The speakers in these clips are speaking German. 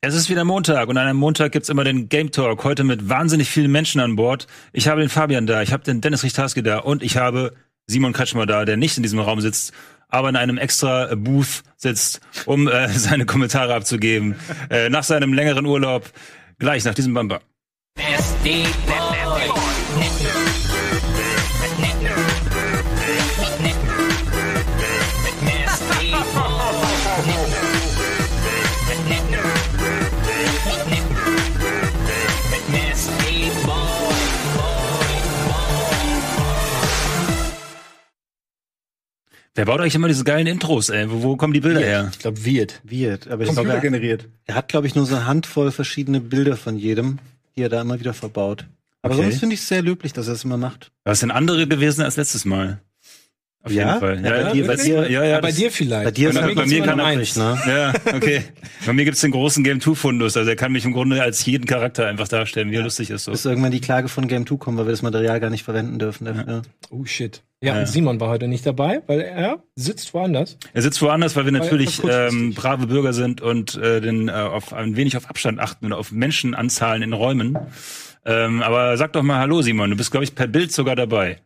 Es ist wieder Montag und an einem Montag gibt's immer den Game Talk. Heute mit wahnsinnig vielen Menschen an Bord. Ich habe den Fabian da, ich habe den Dennis Richtarski da und ich habe Simon Kretschmer da, der nicht in diesem Raum sitzt, aber in einem extra Booth sitzt, um äh, seine Kommentare abzugeben. äh, nach seinem längeren Urlaub, gleich nach diesem Bumper. Wer baut euch immer diese geilen Intros, ey? Wo, wo kommen die Bilder her? Ich glaube, Wirt. Wird, aber ich Computer glaube, er, generiert. er hat, glaube ich, nur so eine Handvoll verschiedene Bilder von jedem, die er da immer wieder verbaut. Aber Okay. sonst finde ich es sehr löblich, dass er es immer macht. Was sind andere gewesen als letztes Mal? Auf Ja? jeden Fall. Ja, bei dir- bei dir- ja, ja, Ja, bei dir vielleicht. Bei dir ist halt bei mir kann er eins, ne? Ja, okay. Bei mir gibt's den großen Game 2 Fundus, also er kann mich im Grunde als jeden Charakter einfach darstellen, wie er lustig ist so. Bis irgendwann die Klage von Game 2 kommt, weil wir das Material gar nicht verwenden dürfen. dafür. Oh shit. Ja, Ja. und Simon war heute nicht dabei, weil er sitzt woanders. Er sitzt woanders, weil wir Weil natürlich ähm, brave Bürger sind und äh, den, äh, auf ein wenig auf Abstand achten und auf Menschenanzahlen in Räumen. Ähm, aber sag doch mal Hallo Simon, du bist glaube ich per Bild sogar dabei.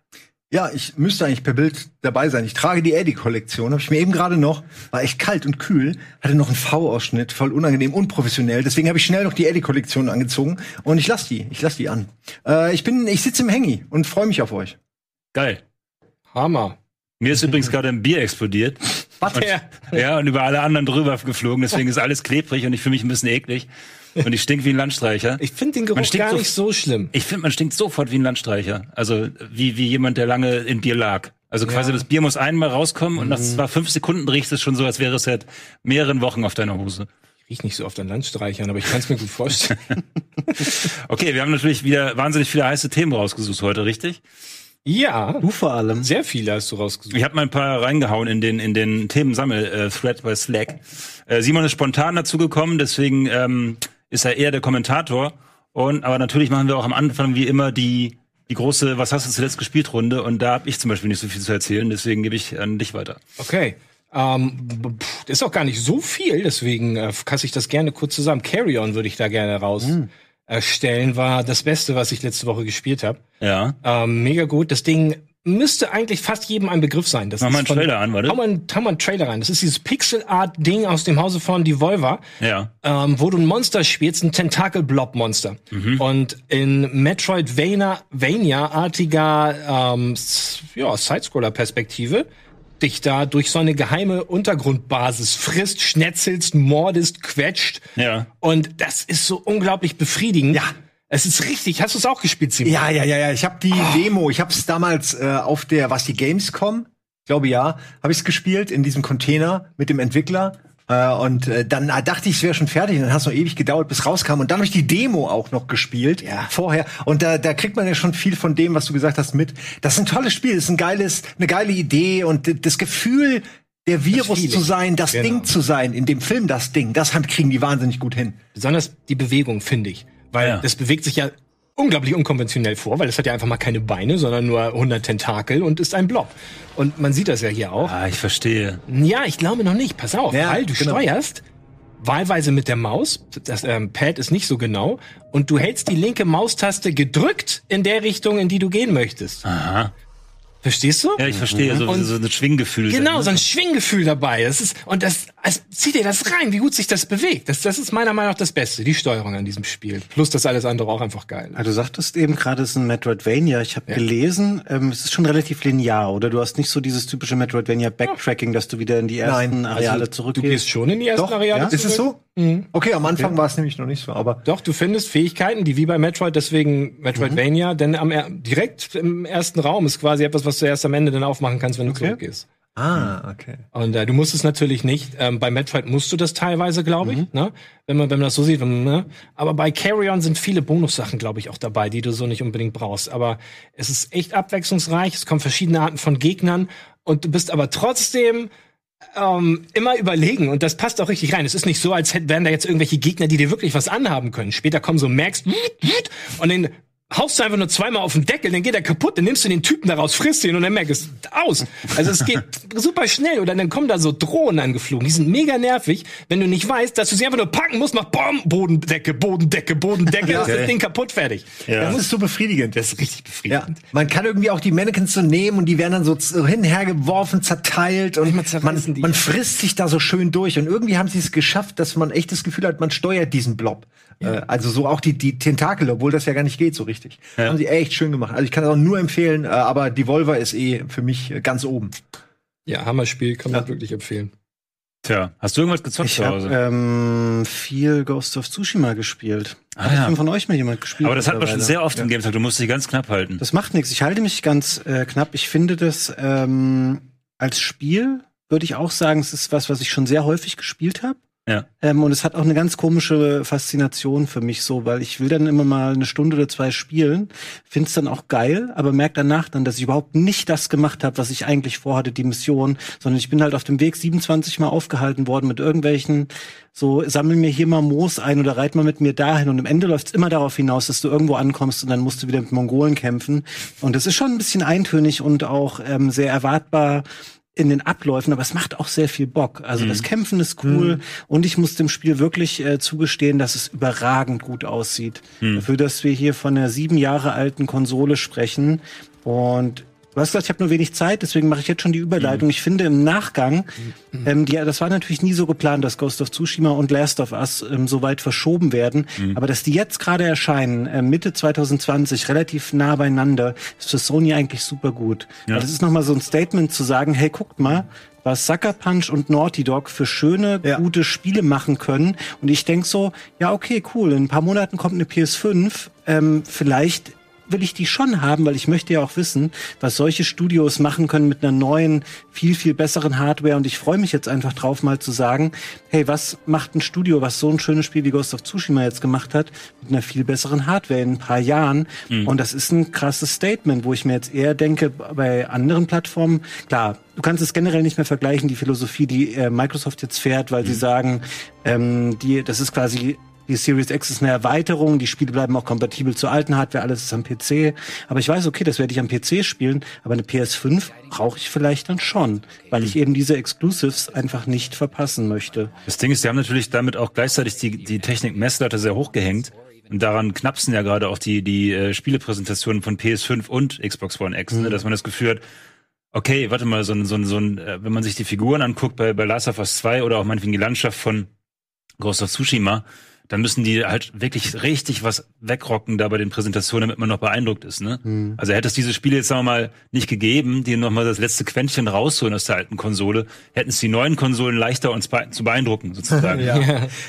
Ja, ich müsste eigentlich per Bild dabei sein. Ich trage die Eddie-Kollektion. Habe ich mir eben gerade noch, war echt kalt und kühl, hatte noch einen V-Ausschnitt, voll unangenehm, unprofessionell. Deswegen habe ich schnell noch die Eddie-Kollektion angezogen und ich lass die, ich lass die an. Äh, ich bin, ich sitze im Hängi und freue mich auf euch. Geil. Hammer. Mir ist übrigens gerade ein Bier explodiert. Was? Und, ja, und über alle anderen drüber geflogen, deswegen ist alles klebrig und ich fühle mich ein bisschen eklig. Und ich stink wie ein Landstreicher. Ich finde den Geruch gar so- nicht so schlimm. Ich finde, man stinkt sofort wie ein Landstreicher. Also wie, wie jemand, der lange in Bier lag. Also quasi das Bier muss einmal rauskommen und nach zwar fünf Sekunden riecht es schon so, als wäre es seit mehreren Wochen auf deiner Hose. Ich riech nicht so oft an Landstreichern, aber ich kann es mir gut vorstellen. Okay, wir haben natürlich wieder wahnsinnig viele heiße Themen rausgesucht heute, richtig? ja, Du vor allem. sehr viele hast du rausgesucht. Ich habe mal ein paar reingehauen in den in den Themensammel-Thread bei Slack. Äh, Simon ist spontan dazu gekommen, deswegen ähm, ist er eher der Kommentator. Und aber natürlich machen wir auch am Anfang wie immer die die große Was hast du zuletzt gespielt Runde und da habe ich zum Beispiel nicht so viel zu erzählen, deswegen gebe ich an dich weiter. Okay. Ähm, pff, ist auch gar nicht so viel, deswegen äh, fasse ich das gerne kurz zusammen. Carry On würde ich da gerne raus Hm. äh, war das Beste, was ich letzte Woche gespielt habe. Ja. Ähm, mega gut. Das Ding müsste eigentlich fast jedem ein Begriff sein. Das Mach mal einen von- Trailer an, warte. Hau mal, einen- hau mal einen Trailer rein. Das ist dieses Pixel-Art-Ding aus dem Hause von Devolver, Ja. ähm, wo du ein Monster spielst, ein Tentakel-Blob-Monster. Mhm. Und in Metroidvania-artiger ähm, ja, Sidescroller-Perspektive dich da durch so eine geheime Untergrundbasis frisst, schnetzelst, mordest, quetscht. Ja. Und das ist so unglaublich befriedigend. Ja. Es ist richtig. Hast du es auch gespielt, Simon? Ja, ja, ja, ja. Ich habe die Demo, ich habe es damals äh, auf der, was die Gamescom, ich glaube ja, habe ich es gespielt in diesem Container mit dem Entwickler. Äh, und äh, dann äh, dachte ich, es wäre schon fertig. Und dann hat es noch ewig gedauert, bis rauskam. Und dann habe ich die Demo auch noch gespielt. Ja. Vorher. Und da, da kriegt man ja schon viel von dem, was du gesagt hast, mit. Das ist ein tolles Spiel, das ist ein geiles, eine geile Idee und das Gefühl, der Virus zu sein, das Genau. Ding zu sein, in dem Film das Ding, das kriegen die wahnsinnig gut hin. Besonders die Bewegung, finde ich. Weil Ja. das bewegt sich ja unglaublich unkonventionell vor, weil es hat ja einfach mal keine Beine, sondern nur 100 Tentakel und ist ein Blob. Und man sieht das ja hier auch. Ah, ich verstehe. Ja, ich glaube noch nicht. Pass auf, Ja, weil du genau. steuerst wahlweise mit der Maus. Das ähm, Pad ist nicht so genau. Und du hältst die linke Maustaste gedrückt in der Richtung, in die du gehen möchtest. Aha. Verstehst du? Ja, ich verstehe. So, Und- so ein Schwinggefühl. Genau, ne? so ein Schwinggefühl dabei. Das ist, und das, also, zieh dir das rein, wie gut sich das bewegt. Das, das ist meiner Meinung nach das Beste, die Steuerung an diesem Spiel. Plus das alles andere auch einfach geil. Ah, du sagtest eben gerade, es ist ein Metroidvania. Ich habe Ja. gelesen, ähm, es ist schon relativ linear, oder? Du hast nicht so dieses typische Metroidvania-Backtracking, dass du wieder in die ersten Nein, Areale Also, Du zurückgehst. gehst schon in die ersten Doch, Areale ja? ist es zurück. so? Okay, am Anfang war es nämlich noch nicht so, aber Doch, du findest Fähigkeiten, die wie bei Metroid, deswegen Metroidvania, denn am, direkt im ersten Raum ist quasi etwas, was du erst am Ende dann aufmachen kannst, wenn du zurückgehst. ah, okay. Und äh, du musst es natürlich nicht. Ähm, bei Metroid musst du das teilweise, glaube ich, ne? wenn, man, wenn man das so sieht. Man, ne? Aber bei Carrion sind viele Bonussachen, glaube ich, auch dabei, die du so nicht unbedingt brauchst. Aber es ist echt abwechslungsreich. Es kommen verschiedene Arten von Gegnern und du bist aber trotzdem ähm, immer überlegen und das passt auch richtig rein. Es ist nicht so, als hätten wären da jetzt irgendwelche Gegner, die dir wirklich was anhaben können. Später kommen so Max und den haust du einfach nur zweimal auf den Deckel, dann geht er kaputt, dann nimmst du den Typen daraus, frisst ihn und dann merkst du aus. Also es geht super schnell oder dann kommen da so Drohnen angeflogen, die sind mega nervig, wenn du nicht weißt, dass du sie einfach nur packen musst, mach Bom, Bodendecke, Bodendecke, Bodendecke, ist das Ding kaputt, fertig. Ja. Das ist so befriedigend. Das ist richtig Ja, befriedigend. man kann irgendwie auch die Mannequins so nehmen und die werden dann so hin und her geworfen, zerteilt und man, man frisst sich da so schön durch und irgendwie haben sie es geschafft, dass man echt das Gefühl hat, man steuert diesen Blob. Äh, also so auch die, die Tentakel, obwohl das ja gar nicht geht so richtig. Ja. Haben sie echt schön gemacht. Also ich kann es auch nur empfehlen, äh, aber Devolver ist eh für mich äh, ganz oben. Ja, Hammerspiel, kann man wirklich empfehlen. Tja, hast du irgendwas gezockt Ich zu habe Hause? ähm, viel Ghost of Tsushima gespielt. Ah, Hat ja. schon von euch mal jemand gespielt? Aber das hat man schon sehr oft im Game. Du musst dich ganz knapp halten. Das macht nichts. Ich halte mich ganz äh, knapp. Ich finde das ähm, als Spiel würde ich auch sagen, es ist was, was ich schon sehr häufig gespielt habe. Ja. Ähm, und es hat auch eine ganz komische Faszination für mich so, weil ich will dann immer mal eine Stunde oder zwei spielen, finde es dann auch geil, aber merke danach dann, dass ich überhaupt nicht das gemacht habe, was ich eigentlich vorhatte, die Mission, sondern ich bin halt auf dem Weg 27 Mal aufgehalten worden mit irgendwelchen so, sammel mir hier mal Moos ein oder reit mal mit mir dahin und am Ende läuft es immer darauf hinaus, dass du irgendwo ankommst und dann musst du wieder mit Mongolen kämpfen. Und das ist schon ein bisschen eintönig und auch ähm, sehr erwartbar in den Abläufen, aber es macht auch sehr viel Bock. Also das Kämpfen ist cool und ich muss dem Spiel wirklich äh, zugestehen, dass es überragend gut aussieht. Dafür, dass wir hier von einer sieben Jahre alten Konsole sprechen und Du hast gesagt, ich habe nur wenig Zeit, deswegen mache ich jetzt schon die Überleitung. Ich finde im Nachgang, ähm, die, das war natürlich nie so geplant, dass Ghost of Tsushima und Last of Us ähm, so weit verschoben werden. Aber dass die jetzt gerade erscheinen, äh, Mitte 2020, relativ nah beieinander, ist für Sony eigentlich super gut. Ja. Das ist nochmal so ein Statement zu sagen, hey, guckt mal, was Sucker Punch und Naughty Dog für schöne, Ja. gute Spiele machen können. Und ich denk so, ja, okay, cool, in ein paar Monaten kommt eine PS5, ähm, vielleicht will ich die schon haben, weil ich möchte ja auch wissen, was solche Studios machen können mit einer neuen, viel, viel besseren Hardware. Und ich freue mich jetzt einfach drauf, mal zu sagen, hey, was macht ein Studio, was so ein schönes Spiel wie Ghost of Tsushima jetzt gemacht hat, mit einer viel besseren Hardware in ein paar Jahren. Und das ist ein krasses Statement, wo ich mir jetzt eher denke, bei anderen Plattformen, klar, du kannst es generell nicht mehr vergleichen, die Philosophie, die äh, Microsoft jetzt fährt, weil sie sagen, ähm, die, das ist quasi die Series X ist eine Erweiterung, die Spiele bleiben auch kompatibel zur alten Hardware, alles ist am PC. Aber ich weiß, okay, das werde ich am PC spielen, aber eine PS5 brauche ich vielleicht dann schon, weil ich eben diese Exclusives einfach nicht verpassen möchte. Das Ding ist, die haben natürlich damit auch gleichzeitig die, die Technik-Messlatte sehr hochgehängt. Und daran knapsen ja gerade auch die, die äh, Spielepräsentationen von PS5 und Xbox One X, ne? dass man das Gefühl hat, okay, warte mal, so ein, so ein, so ein äh, wenn man sich die Figuren anguckt bei, bei Last of Us 2 oder auch meinetwegen die Landschaft von Ghost of Tsushima, dann müssen die halt wirklich richtig was wegrocken da bei den Präsentationen, damit man noch beeindruckt ist. Ne? Also hätte es diese Spiele jetzt sagen wir mal nicht gegeben, die noch mal das letzte Quäntchen rausholen aus der alten Konsole, hätten es die neuen Konsolen leichter uns be zu beeindrucken sozusagen. Ja,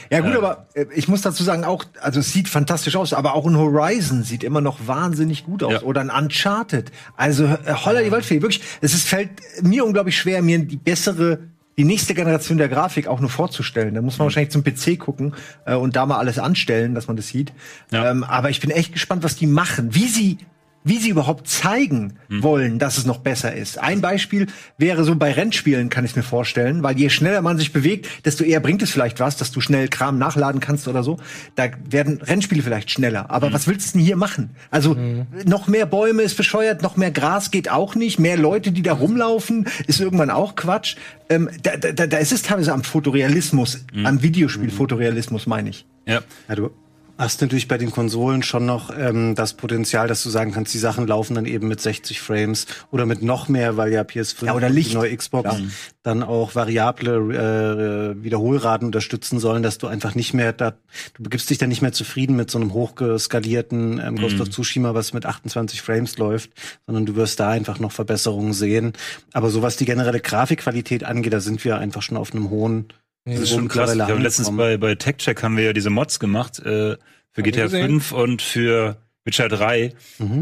ja gut, aber äh, ich muss dazu sagen, auch, also es sieht fantastisch aus, aber auch ein Horizon sieht immer noch wahnsinnig gut aus. Ja. Oder ein Uncharted. Also äh, holla die Waldfee, wirklich. Es ist, fällt mir unglaublich schwer, mir die bessere, die nächste Generation der Grafik auch nur vorzustellen. Da muss man wahrscheinlich zum PC gucken äh, und da mal alles anstellen, dass man das sieht. Ja. Ähm, aber ich bin echt gespannt, was die machen. Wie sie wie sie überhaupt zeigen wollen, dass es noch besser ist. Ein Beispiel wäre so bei Rennspielen, kann ich mir vorstellen, weil je schneller man sich bewegt, desto eher bringt es vielleicht was, dass du schnell Kram nachladen kannst oder so. Da werden Rennspiele vielleicht schneller. Aber was willst du denn hier machen? Also noch mehr Bäume ist bescheuert, noch mehr Gras geht auch nicht, mehr Leute, die da rumlaufen, ist irgendwann auch Quatsch. Ähm, da, da, da ist es teilweise am Fotorealismus, am Videospiel-Fotorealismus, meine ich. Ja. Ja, du hast natürlich bei den Konsolen schon noch ähm, das Potenzial, dass du sagen kannst, die Sachen laufen dann eben mit 60 Frames oder mit noch mehr, weil ja PS5 Ja, oder und Licht. die neue Xbox dann auch variable äh, Wiederholraten unterstützen sollen, dass du einfach nicht mehr da, du begibst dich dann nicht mehr zufrieden mit so einem hochgeskalierten ähm, Ghost of Tsushima, was mit 28 Frames läuft, sondern du wirst da einfach noch Verbesserungen sehen. Aber so was die generelle Grafikqualität angeht, da sind wir einfach schon auf einem hohen Das ist schon krass. Haben letztens bei, bei TechCheck haben wir ja diese Mods gemacht äh, für GTA gesehen. 5 und für Witcher 3.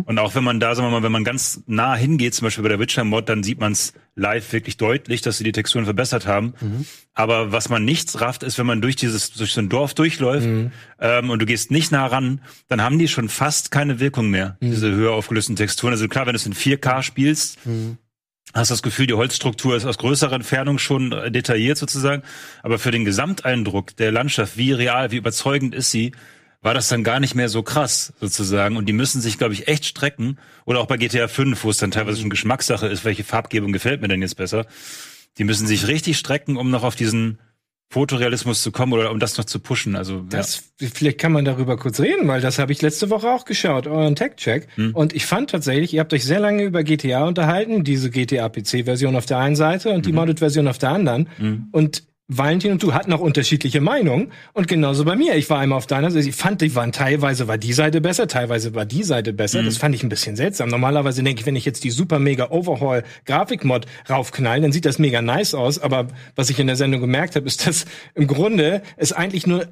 Und auch wenn man da, sagen wir mal, wenn man ganz nah hingeht, zum Beispiel bei der Witcher-Mod, dann sieht man es live wirklich deutlich, dass sie die Texturen verbessert haben. Aber was man nicht rafft, ist, wenn man durch dieses, durch so ein Dorf durchläuft ähm, und du gehst nicht nah ran, dann haben die schon fast keine Wirkung mehr, diese höher aufgelösten Texturen. Also klar, wenn du es in 4K spielst, hast das Gefühl, die Holzstruktur ist aus größerer Entfernung schon äh, detailliert sozusagen. Aber für den Gesamteindruck der Landschaft, wie real, wie überzeugend ist sie, war das dann gar nicht mehr so krass sozusagen. Und die müssen sich, glaube ich, echt strecken. Oder auch bei GTA 5, wo es dann teilweise schon Geschmackssache ist, welche Farbgebung gefällt mir denn jetzt besser. Die müssen sich richtig strecken, um noch auf diesen Fotorealismus zu kommen oder um das noch zu pushen. Also Das, vielleicht kann man darüber kurz reden, weil das habe ich letzte Woche auch geschaut, euren Tech-Check. Und ich fand tatsächlich, ihr habt euch sehr lange über GTA unterhalten, diese GTA-PC-Version auf der einen Seite und die Modded-Version auf der anderen. Und Valentin und du hatten auch unterschiedliche Meinungen. Und genauso bei mir. Ich war einmal auf deiner Seite. Ich fand, die waren teilweise war die Seite besser, teilweise war die Seite besser. Das fand ich ein bisschen seltsam. Normalerweise denke ich, wenn ich jetzt die super mega Overhaul Grafikmod raufknall, dann sieht das mega nice aus. Aber was ich in der Sendung gemerkt habe, ist, dass im Grunde es eigentlich nur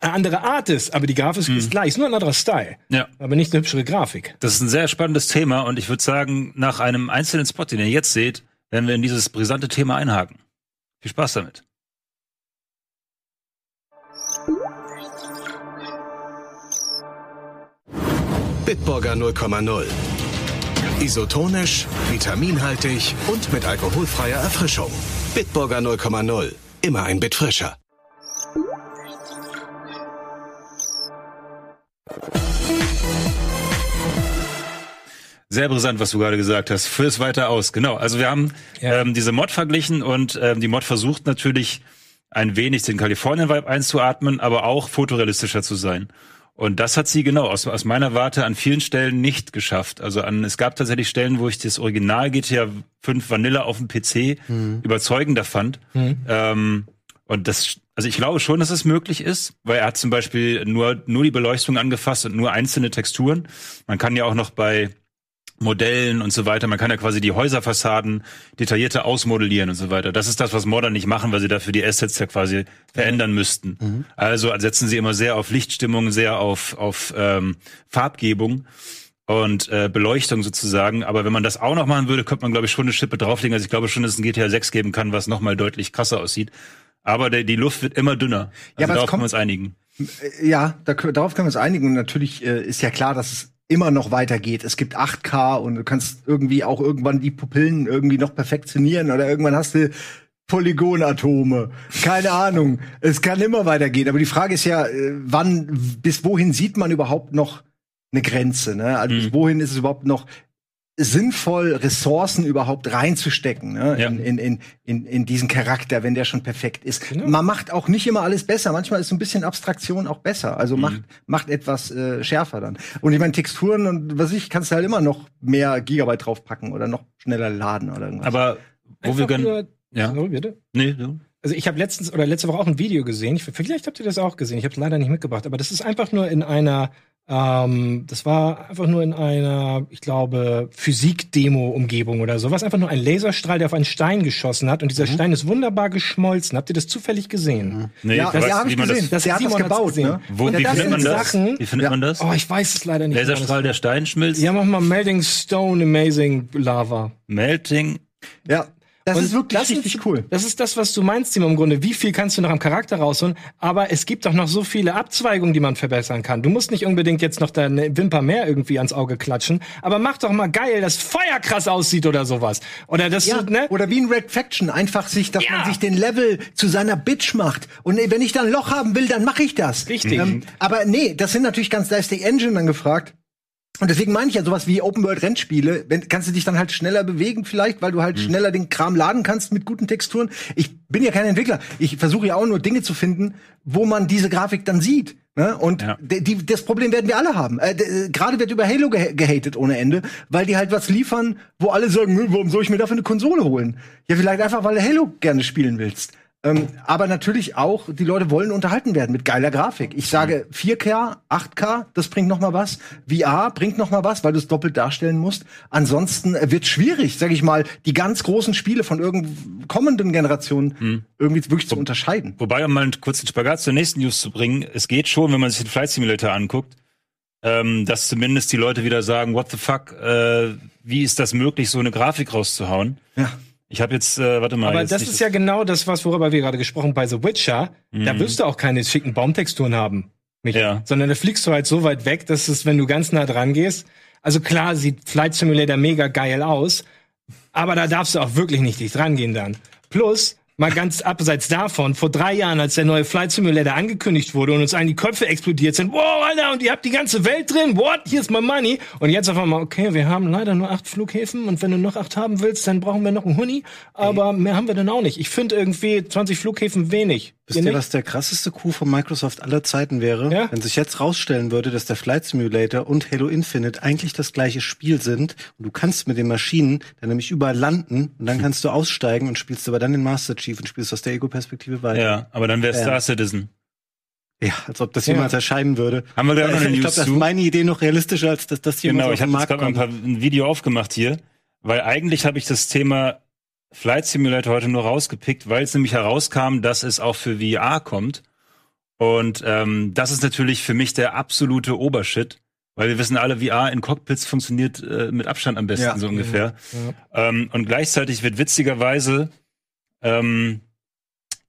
eine andere Art ist, aber die Grafik ist gleich, ist nur ein anderer Style. Ja. Aber nicht eine hübschere Grafik. Das ist ein sehr spannendes Thema und ich würde sagen, nach einem einzelnen Spot, den ihr jetzt seht, werden wir in dieses brisante Thema einhaken. Viel Spaß damit. Bitburger 0,0. Isotonisch, vitaminhaltig und mit alkoholfreier Erfrischung. Bitburger 0,0. Immer ein Bit frischer. Sehr brisant, was du gerade gesagt hast. Führ's weiter aus. Genau. Also wir haben Ja. ähm, diese Mod verglichen und ähm, die Mod versucht natürlich ein wenig den Kalifornien-Vibe einzuatmen, aber auch fotorealistischer zu sein. Und das hat sie genau aus, aus meiner Warte an vielen Stellen nicht geschafft. Also an, es gab tatsächlich Stellen, wo ich das Original GTA 5 Vanilla auf dem PC überzeugender fand. Ähm, und das, also ich glaube schon, dass es möglich ist, weil er hat zum Beispiel nur, nur die Beleuchtung angefasst und nur einzelne Texturen. Man kann ja auch noch bei Modellen und so weiter. Man kann ja quasi die Häuserfassaden detaillierter ausmodellieren und so weiter. Das ist das, was Modder nicht machen, weil sie dafür die Assets ja quasi verändern müssten. Also setzen sie immer sehr auf Lichtstimmung, sehr auf, auf ähm, Farbgebung und äh, Beleuchtung sozusagen. Aber wenn man das auch noch machen würde, könnte man, glaube ich, schon eine Schippe drauflegen. Also ich glaube schon, dass es ein GTA 6 geben kann, was nochmal deutlich krasser aussieht. Aber der, die Luft wird immer dünner. Also Ja, aber darauf können wir kommt- uns einigen. Ja, da, darauf können wir uns einigen. Und natürlich äh, ist ja klar, dass es immer noch weitergeht. Es gibt 8K und du kannst irgendwie auch irgendwann die Pupillen irgendwie noch perfektionieren oder irgendwann hast du Polygonatome. Keine Ahnung. Es kann immer weitergehen. Aber die Frage ist ja, äh, wann, bis wohin sieht man überhaupt noch eine Grenze? Ne? Also bis wohin ist es überhaupt noch sinnvoll, Ressourcen überhaupt reinzustecken ne? Ja. in, in, in, in, in diesen Charakter, wenn der schon perfekt ist. Genau. Man macht auch nicht immer alles besser. Manchmal ist so ein bisschen Abstraktion auch besser. Also macht, macht etwas äh, schärfer dann. Und ich meine, Texturen und was ich, kannst du halt immer noch mehr Gigabyte draufpacken oder noch schneller laden oder irgendwas. Aber wo wir Einfach gönnen. nur- Ja. Sorry, bitte. Nee, du. Also ich habe letztens oder letzte Woche auch ein Video gesehen. Ich, vielleicht habt ihr das auch gesehen. Ich habe es leider nicht mitgebracht, aber das ist einfach nur in einer, ähm, das war einfach nur in einer, ich glaube, Physik-Demo-Umgebung oder sowas. Einfach nur ein Laserstrahl, der auf einen Stein geschossen hat und dieser Stein ist wunderbar geschmolzen. Habt ihr das zufällig gesehen? Nee, ja, ich weiß, ja habe ich man das- gesehen. das der hat das gebaut, gesehen. ne? Wo, wie das findet man das? Sachen- Wie findet Ja. man das? Oh, ich weiß es leider nicht. Laserstrahl, der Stein schmilzt. Ja, mach mal Melting Stone Amazing Lava. Melting. Ja, das Und ist wirklich das richtig ist, cool. Das ist das, was du meinst, Timo, im Grunde. Wie viel kannst du noch am Charakter rausholen? Aber es gibt auch noch so viele Abzweigungen, die man verbessern kann. Du musst nicht unbedingt jetzt noch deine Wimper mehr irgendwie ans Auge klatschen, aber mach doch mal geil, dass Feuer krass aussieht oder sowas. Oder das, Ja, ne? oder wie in Red Faction, einfach sich, dass Ja. man sich den Level zu seiner Bitch macht. Und wenn ich da ein Loch haben will, dann mache ich das. Richtig. aber nee, das sind natürlich ganz, da ist die Engine dann gefragt. Und deswegen meine ich ja sowas wie Open World Rennspiele, wenn kannst du dich dann halt schneller bewegen vielleicht, weil du halt schneller den Kram laden kannst mit guten Texturen. Ich bin ja kein Entwickler. Ich versuche ja auch nur Dinge zu finden, wo man diese Grafik dann sieht. Ne? Und Ja. die, die, das Problem werden wir alle haben. Äh, Gerade wird über Halo ge gehatet ohne Ende, weil die halt was liefern, wo alle sagen, "Nö, warum soll ich mir dafür eine Konsole holen? Ja, vielleicht einfach, weil du Halo gerne spielen willst. Ähm, aber natürlich auch, die Leute wollen unterhalten werden mit geiler Grafik. Ich sage 4K, 8K, das bringt noch mal was. VR bringt noch mal was, weil du es doppelt darstellen musst. Ansonsten wird schwierig, sage ich mal, die ganz großen Spiele von irgend kommenden Generationen irgendwie wirklich zu unterscheiden. Wobei, um mal einen kurzen Spagat zur nächsten News zu bringen, es geht schon, wenn man sich den Flight Simulator anguckt, ähm, dass zumindest die Leute wieder sagen, what the fuck, äh, wie ist das möglich, so eine Grafik rauszuhauen? Ja. Ich habe jetzt, äh, warte mal. Aber das ist ja genau das, was worüber wir gerade gesprochen haben bei The Witcher. Da wirst du auch keine schicken Baumtexturen haben. Michael. Ja. Sondern da fliegst du halt so weit weg, dass es, wenn du ganz nah dran gehst, also klar sieht Flight Simulator mega geil aus, aber da darfst du auch wirklich nicht dicht rangehen dann. Plus, Mal ganz abseits davon, vor drei Jahren, als der neue Flight Simulator angekündigt wurde und uns allen die Köpfe explodiert sind, wow, Alter, und ihr habt die ganze Welt drin, what, hier ist my money. Und jetzt auf einmal, okay, wir haben leider nur acht Flughäfen und wenn du noch acht haben willst, dann brauchen wir noch einen Huni, aber mehr haben wir dann auch nicht. Ich finde irgendwie 20 Flughäfen wenig. Wisst ihr, was der krasseste Coup von Microsoft aller Zeiten wäre? Ja? Wenn sich jetzt rausstellen würde, dass der Flight Simulator und Halo Infinite eigentlich das gleiche Spiel sind und du kannst mit den Maschinen dann nämlich überall landen und dann kannst du aussteigen und spielst aber dann den Master Chief und spielst aus der Ego-Perspektive weiter. Ja, aber dann wäre Ja. Star Citizen. Ja, als ob das Ja. jemals erscheinen würde. Haben wir gleich noch eine ich News glaube, das ist meine Idee noch realistischer, als dass das jemals Genau, ich habe gerade ein, paar, ein Video aufgemacht hier, weil eigentlich habe ich das Thema Flight Simulator heute nur rausgepickt, weil es nämlich herauskam, dass es auch für VR kommt. Und ähm, das ist natürlich für mich der absolute Obershit, weil wir wissen alle, VR in Cockpits funktioniert äh, mit Abstand am besten Ja. so ungefähr. Ja. Ähm, und gleichzeitig wird witzigerweise ähm,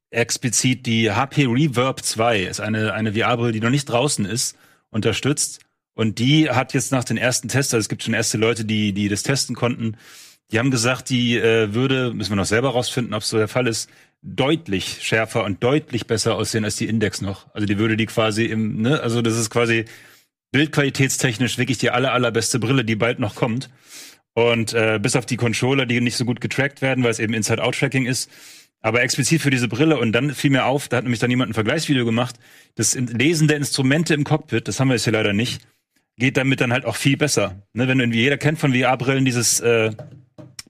explizit die HP Reverb 2, ist eine, eine VR-Brille, die noch nicht draußen ist, unterstützt. Und die hat jetzt nach den ersten Tests, also es gibt schon erste Leute, die, die das testen konnten, die haben gesagt, die äh, würde, müssen wir noch selber rausfinden, ob es so der Fall ist, deutlich schärfer und deutlich besser aussehen als die Index noch. Also die würde die quasi im, ne, also das ist quasi bildqualitätstechnisch wirklich die aller, allerbeste Brille, die bald noch kommt. Und äh, bis auf die Controller, die nicht so gut getrackt werden, weil es eben Inside-Out-Tracking ist. Aber explizit für diese Brille. Und dann fiel mir auf, da hat nämlich dann jemand ein Vergleichsvideo gemacht, das Lesen der Instrumente im Cockpit, das haben wir jetzt hier leider nicht, geht damit dann halt auch viel besser. Ne, wenn irgendwie jeder kennt von VR-Brillen dieses äh,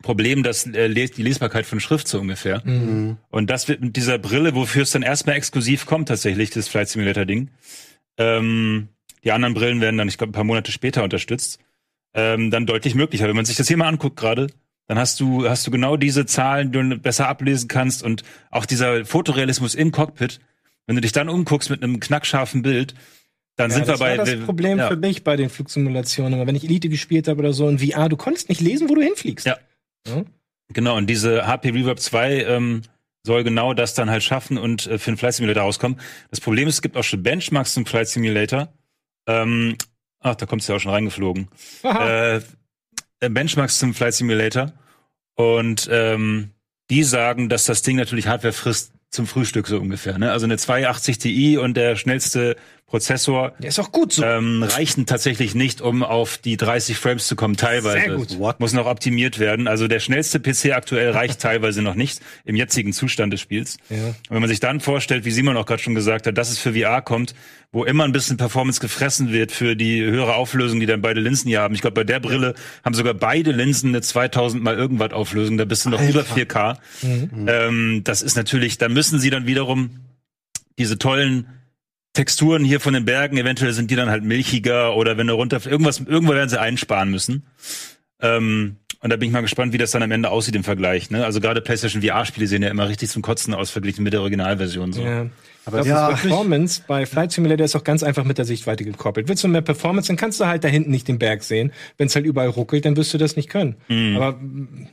Problem, dass äh, les die Lesbarkeit von Schrift so ungefähr. Und das wird mit dieser Brille, wofür es dann erstmal exklusiv kommt, tatsächlich, das Flight Simulator-Ding. Ähm, die anderen Brillen werden dann, ich glaube, ein paar Monate später unterstützt. Ähm, dann deutlich möglicher. Wenn man sich das hier mal anguckt gerade, dann hast du, hast du genau diese Zahlen, die du besser ablesen kannst und auch dieser Fotorealismus im Cockpit. Wenn du dich dann umguckst mit einem knackscharfen Bild, dann Ja, sind wir das bei. war das Problem ja. für mich bei den Flugsimulationen. Aber wenn ich Elite gespielt habe oder so in VR, du konntest nicht lesen, wo du hinfliegst. Ja. Ja. Genau, und diese HP Reverb 2 ähm, soll genau das dann halt schaffen und äh, für den Flight Simulator rauskommen. Das Problem ist, es gibt auch schon Benchmarks zum Flight Simulator. Ähm, ach, da kommt's ja auch schon reingeflogen. Aha. äh, äh, Benchmarks zum Flight Simulator. Und ähm, die sagen, dass das Ding natürlich Hardware frisst zum Frühstück so ungefähr. Ne? Also eine 280 Ti und der schnellste Prozessor Der ist auch gut so. ähm, reichen tatsächlich nicht, um auf die 30 Frames zu kommen, teilweise. Sehr gut. What? Muss noch optimiert werden. Also der schnellste PC aktuell reicht teilweise noch nicht im jetzigen Zustand des Spiels. Ja. Und wenn man sich dann vorstellt, wie Simon auch gerade schon gesagt hat, dass es für VR kommt, wo immer ein bisschen Performance gefressen wird für die höhere Auflösung, die dann beide Linsen hier haben. Ich glaube, bei der Brille haben sogar beide Linsen eine 2000 mal irgendwas Auflösung. Da bist du noch über 4K. Ähm, das ist natürlich, da müssen sie dann wiederum diese tollen Texturen hier von den Bergen, eventuell sind die dann halt milchiger oder wenn du runter, irgendwas, irgendwo werden sie einsparen müssen. Ähm, und da bin ich mal gespannt, wie das dann am Ende aussieht im Vergleich. Ne? Also gerade PlayStation VR-Spiele sehen ja immer richtig zum Kotzen aus, verglichen mit der Originalversion. So. Ja. Aber Aber ja, das Performance bei Flight Simulator ist auch ganz einfach mit der Sichtweite gekoppelt. Willst du mehr Performance, dann kannst du halt da hinten nicht den Berg sehen. Wenn es halt überall ruckelt, dann wirst du das nicht können. Mhm. Aber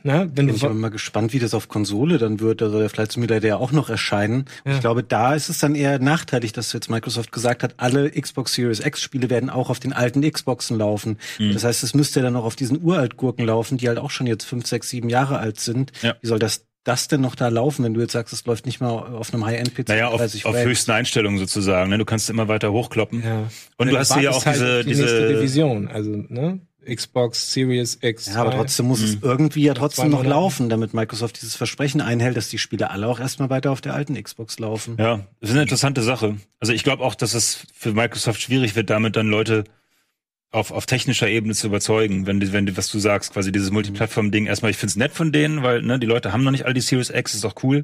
na, wenn Bin du ich aber mal gespannt, wie das auf Konsole dann wird. Da soll der Flight Simulator ja auch noch erscheinen. Ja. Ich glaube, da ist es dann eher nachteilig, dass jetzt Microsoft gesagt hat, alle Xbox Series X Spiele werden auch auf den alten Xboxen laufen. Mhm. Das heißt, es müsste ja dann auch auf diesen Uralt-Gurken laufen, die halt auch schon jetzt fünf, sechs, sieben Jahre alt sind. Ja. Wie soll das das denn noch da laufen, wenn du jetzt sagst, es läuft nicht mal auf einem High-End-PC? Naja, auf, 30 auf höchsten Einstellungen sozusagen. Ne? Du kannst immer weiter hochkloppen. ja. Und du hast hier ja auch diese, halt auf die nächste diese Division, also ne? Xbox Series X. Ja, aber trotzdem muss Mhm. es irgendwie ja trotzdem noch laufen, damit Microsoft dieses Versprechen einhält, dass die Spiele alle auch erstmal weiter auf der alten Xbox laufen. Ja, das ist eine interessante Sache. Also ich glaube auch, dass es für Microsoft schwierig wird, damit dann Leute auf, auf technischer Ebene zu überzeugen, wenn die, wenn die, was du sagst, quasi dieses Multiplattform-Ding. Erstmal, ich find's nett von denen, weil ne, die Leute haben noch nicht all die Series X, ist auch cool.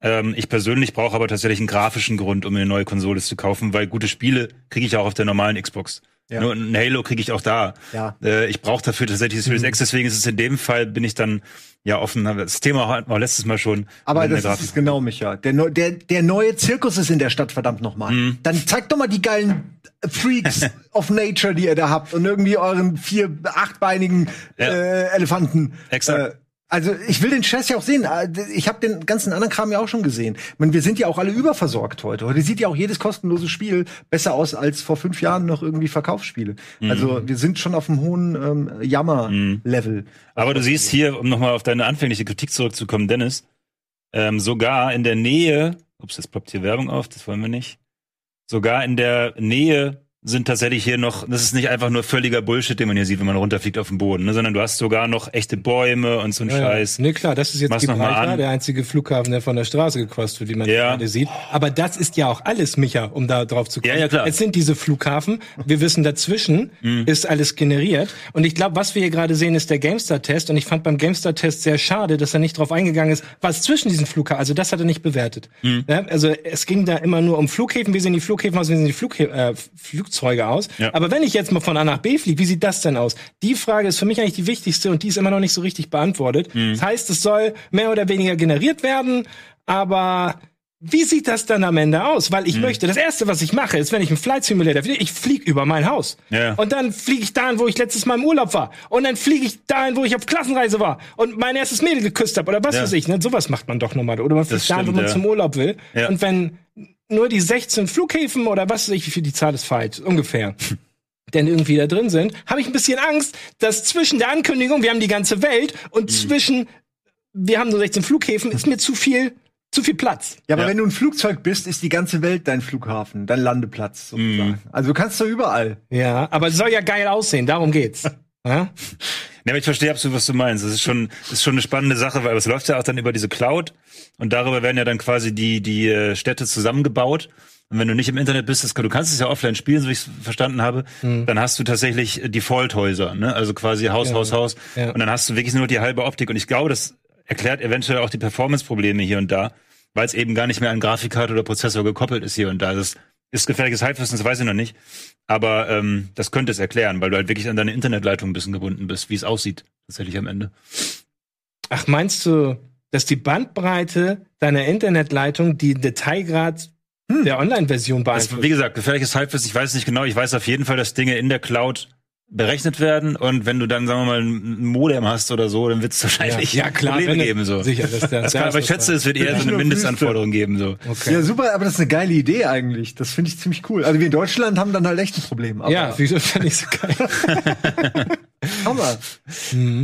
Ähm, ich persönlich brauche aber tatsächlich einen grafischen Grund, um mir eine neue Konsole zu kaufen, weil gute Spiele kriege ich auch auf der normalen Xbox. Ja. Nur ein Halo kriege ich auch da. Ja. Äh, ich brauche dafür tatsächlich Series X, deswegen ist es in dem Fall, bin ich dann ja offen. Das Thema hatten wir letztes Mal schon. Aber das ist es genau, Micha. Der, neu- der, der neue Zirkus ist in der Stadt, verdammt nochmal. Mhm. Dann zeigt doch mal die geilen Freaks of Nature, die ihr da habt und irgendwie euren vier, achtbeinigen Ja. äh, Elefanten. Exakt. Äh, also ich will den Scheiß ja auch sehen. Ich habe den ganzen anderen Kram ja auch schon gesehen. Ich meine, wir sind ja auch alle überversorgt heute. Heute sieht ja auch jedes kostenlose Spiel besser aus als vor fünf Jahren noch irgendwie Verkaufsspiele. Mhm. Also wir sind schon auf einem hohen ähm, Jammer-Level. Aber du siehst hier, um nochmal auf deine anfängliche Kritik zurückzukommen, Dennis, ähm, sogar in der Nähe, ups, jetzt ploppt hier Werbung auf, das wollen wir nicht. Sogar in der Nähe sind tatsächlich hier noch, das ist nicht einfach nur völliger Bullshit, den man hier sieht, wenn man runterfliegt auf den Boden, ne, sondern du hast sogar noch echte Bäume und so ein Ja, ja. Scheiß. Nee, klar, das ist jetzt Mach's noch mal Gibraltar, der einzige Flughafen, der von der Straße gekostet wird, wie man Ja. gerade sieht. Aber das ist ja auch alles, Micha, um da drauf zu kommen. Ja, ja, klar. Es sind diese Flughafen. Wir wissen, dazwischen Mhm. ist alles generiert. Und ich glaube, was wir hier gerade sehen, ist der GameStar-Test. Und ich fand beim GameStar-Test sehr schade, dass er nicht drauf eingegangen ist, was zwischen diesen Flughafen, also das hat er nicht bewertet. Mhm. Ja, also es ging da immer nur um Flughäfen. Wie sehen die Flughäfen aus? Wie sehen die Flughe äh, Flugzeuge aus? Ja. Aber wenn ich jetzt mal von A nach B fliege, wie sieht das denn aus? Die Frage ist für mich eigentlich die wichtigste und die ist immer noch nicht so richtig beantwortet. Mhm. Das heißt, es soll mehr oder weniger generiert werden, aber wie sieht das dann am Ende aus? Weil ich Mhm. möchte, das erste, was ich mache, ist, wenn ich einen Flight Simulator fliege, ich fliege über mein Haus. Ja. Und dann fliege ich dahin, wo ich letztes Mal im Urlaub war. Und dann fliege ich dahin, wo ich auf Klassenreise war und mein erstes Mädel geküsst habe oder was Ja. weiß ich. Ne? Sowas macht man doch nochmal. Oder man fliegt dahin, wo man ja. zum Urlaub will. Ja. Und wenn nur die 16 Flughäfen oder was weiß ich, wie viel die Zahl ist falsch, ungefähr. denn irgendwie da drin sind, habe ich ein bisschen Angst, dass zwischen der Ankündigung, wir haben die ganze Welt, und Mhm. zwischen, wir haben nur 16 Flughäfen, ist mir zu viel, zu viel Platz. Ja, aber Ja. wenn du ein Flugzeug bist, ist die ganze Welt dein Flughafen, dein Landeplatz sozusagen. Mhm. Also du kannst da überall. Ja, aber es soll ja geil aussehen, darum geht's. Ja? Ja, aber ich verstehe absolut, was du meinst. Das ist schon, das ist schon eine spannende Sache, weil es läuft ja auch dann über diese Cloud und darüber werden ja dann quasi die, die äh, Städte zusammengebaut. Und wenn du nicht im Internet bist, das, du kannst es ja offline spielen, so wie ich es verstanden habe, dann hast du tatsächlich äh, Default-Häuser, ne? Also quasi Haus, Ja. Haus, Haus. Ja. Und dann hast du wirklich nur die halbe Optik. Und ich glaube, das erklärt eventuell auch die Performance-Probleme hier und da, weil es eben gar nicht mehr an Grafikkarte oder Prozessor gekoppelt ist hier und da. Das ist gefährliches Halbwissen, das weiß ich noch nicht. Aber ähm, das könnte es erklären, weil du halt wirklich an deine Internetleitung ein bisschen gebunden bist, wie es aussieht, tatsächlich am Ende. Ach, meinst du, dass die Bandbreite deiner Internetleitung die Detailgrad der Online-Version beeinflusst? wie gesagt, gefährliches Halbwissen, ich weiß nicht genau, ich weiß auf jeden Fall, dass Dinge in der Cloud berechnet werden und wenn du dann, sagen wir mal, ein Modem hast oder so, dann wird es wahrscheinlich ja, klar, Probleme geben. So. sicher, das- das- das kann, aber ich schätze, es wird eher so eine Mindestanforderung geben. So. Okay. Ja, super, aber das ist eine geile Idee eigentlich. Das finde ich ziemlich cool. Also wir in Deutschland haben dann halt echt ein Problem. Aber ja, wieso fand ich so geil? Hammer.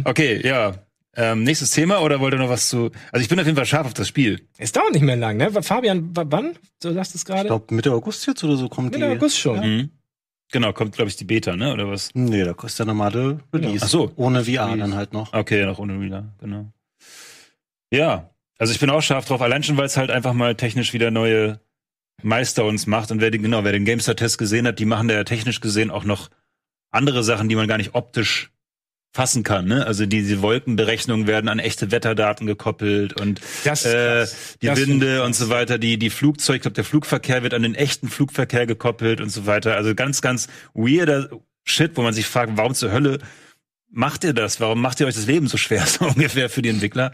Okay, ja. Ähm, nächstes Thema oder wollt ihr noch was zu. Also ich bin auf jeden Fall scharf auf das Spiel. Es dauert nicht mehr lang, ne? Fabian, wann? Du sagst es Ich gerade? glaube, Mitte August jetzt oder so kommt Mitte die. August schon. Mhm. Genau, kommt, glaube ich, die Beta, ne? Oder was? Nee, da kostet der normale Release. Ach so. Ohne VR dann halt noch. Okay, noch ohne Reader, genau. Ja, also ich bin auch scharf drauf, allein schon, weil es halt einfach mal technisch wieder neue Milestones macht und wer den, genau, wer den GameStar-Test gesehen hat, die machen da ja technisch gesehen auch noch andere Sachen, die man gar nicht optisch fassen kann, ne? Also diese Wolkenberechnungen werden an echte Wetterdaten gekoppelt und äh, die Das Winde und so weiter, die die Flugzeug, ich glaube der Flugverkehr wird an den echten Flugverkehr gekoppelt und so weiter. Also ganz ganz weirder Shit, wo man sich fragt, warum zur Hölle macht ihr das? Warum macht ihr euch das Leben so schwer so ungefähr für die Entwickler?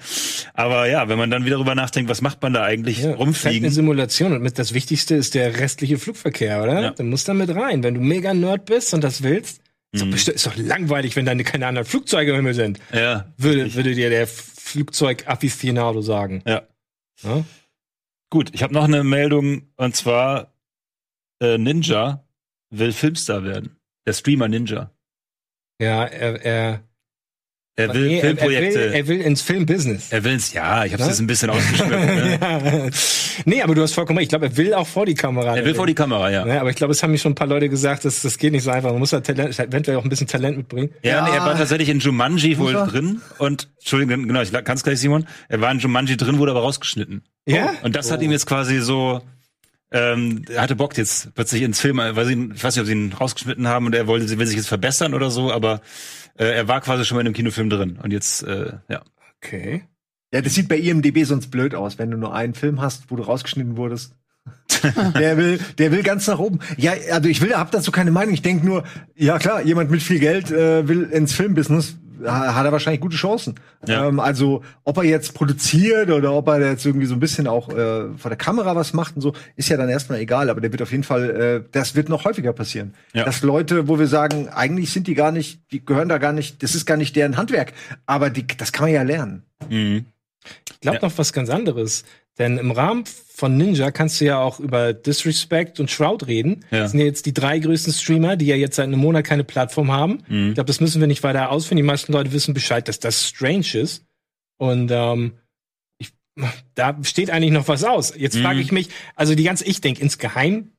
Aber ja, wenn man dann wieder drüber nachdenkt, was macht man da eigentlich Ja, Fällt eine rumfliegen? Simulation und mit das Wichtigste ist der restliche Flugverkehr, oder? Ja. Dann musst du da mit rein. Wenn du mega Nerd bist und das willst, ist, doch, Mhm. ist doch langweilig, wenn da keine anderen Flugzeuge im Himmel sind. Ja, Würde, würde dir der Flugzeug-Afficionado sagen. ja. Ja? Gut, ich habe noch eine Meldung und zwar äh, Ninja will Filmstar werden. Der Streamer Ninja. Ja, er, er, Er will nee, er, er, Filmprojekte. will, er will ins Filmbusiness. Er will ins, ja, ich habe es Ne? jetzt ein bisschen ausgeschmückt. Ne? Ja. nee, aber du hast vollkommen recht. Ich glaube, er will auch vor die Kamera. Er will vor die Kamera, ja. Ja, aber ich glaube, es haben mir schon ein paar Leute gesagt, dass das geht nicht so einfach. Man muss da Talent, eventuell auch ein bisschen Talent mitbringen. Ja, Ja. Nee, er war tatsächlich in Jumanji wohl er? drin und Entschuldigung, genau, ich kann's gleich, Simon. Er war in Jumanji drin, wurde aber rausgeschnitten. Ja? Und das hat ihm jetzt quasi so, ähm, er hatte Bock jetzt plötzlich ins Film, weil sie, ich weiß nicht, ob sie ihn rausgeschnitten haben und er wollte, sie will sich jetzt verbessern oder so, aber äh, er war quasi schon mal in einem Kinofilm drin und jetzt, äh, ja. Okay. Ja, das sieht bei IMDB sonst blöd aus, wenn du nur einen Film hast, wo du rausgeschnitten wurdest. der will, der will ganz nach oben. Ja, also ich will, hab dazu keine Meinung. Ich denke nur, ja klar, jemand mit viel Geld äh, will ins Filmbusiness, hat er wahrscheinlich gute Chancen. Ja. Ähm, also ob er jetzt produziert oder ob er jetzt irgendwie so ein bisschen auch äh, vor der Kamera was macht und so, ist ja dann erstmal egal. Aber der wird auf jeden Fall, äh, das wird noch häufiger passieren. Ja. Dass Leute, wo wir sagen, eigentlich sind die gar nicht, die gehören da gar nicht, das ist gar nicht deren Handwerk. Aber die, das kann man ja lernen. Mhm. Ich glaube Ja. noch was ganz anderes. Denn im Rahmen von Ninja kannst du ja auch über Disrespect und Shroud reden. Ja. Das sind ja jetzt die drei größten Streamer, die ja jetzt seit einem Monat keine Plattform haben. Mhm. Ich glaube, das müssen wir nicht weiter ausführen. Die meisten Leute wissen Bescheid, dass das strange ist. Und ähm, ich da steht eigentlich noch was aus. Jetzt frage Mhm. ich mich, also die ganze, ich denke insgeheim,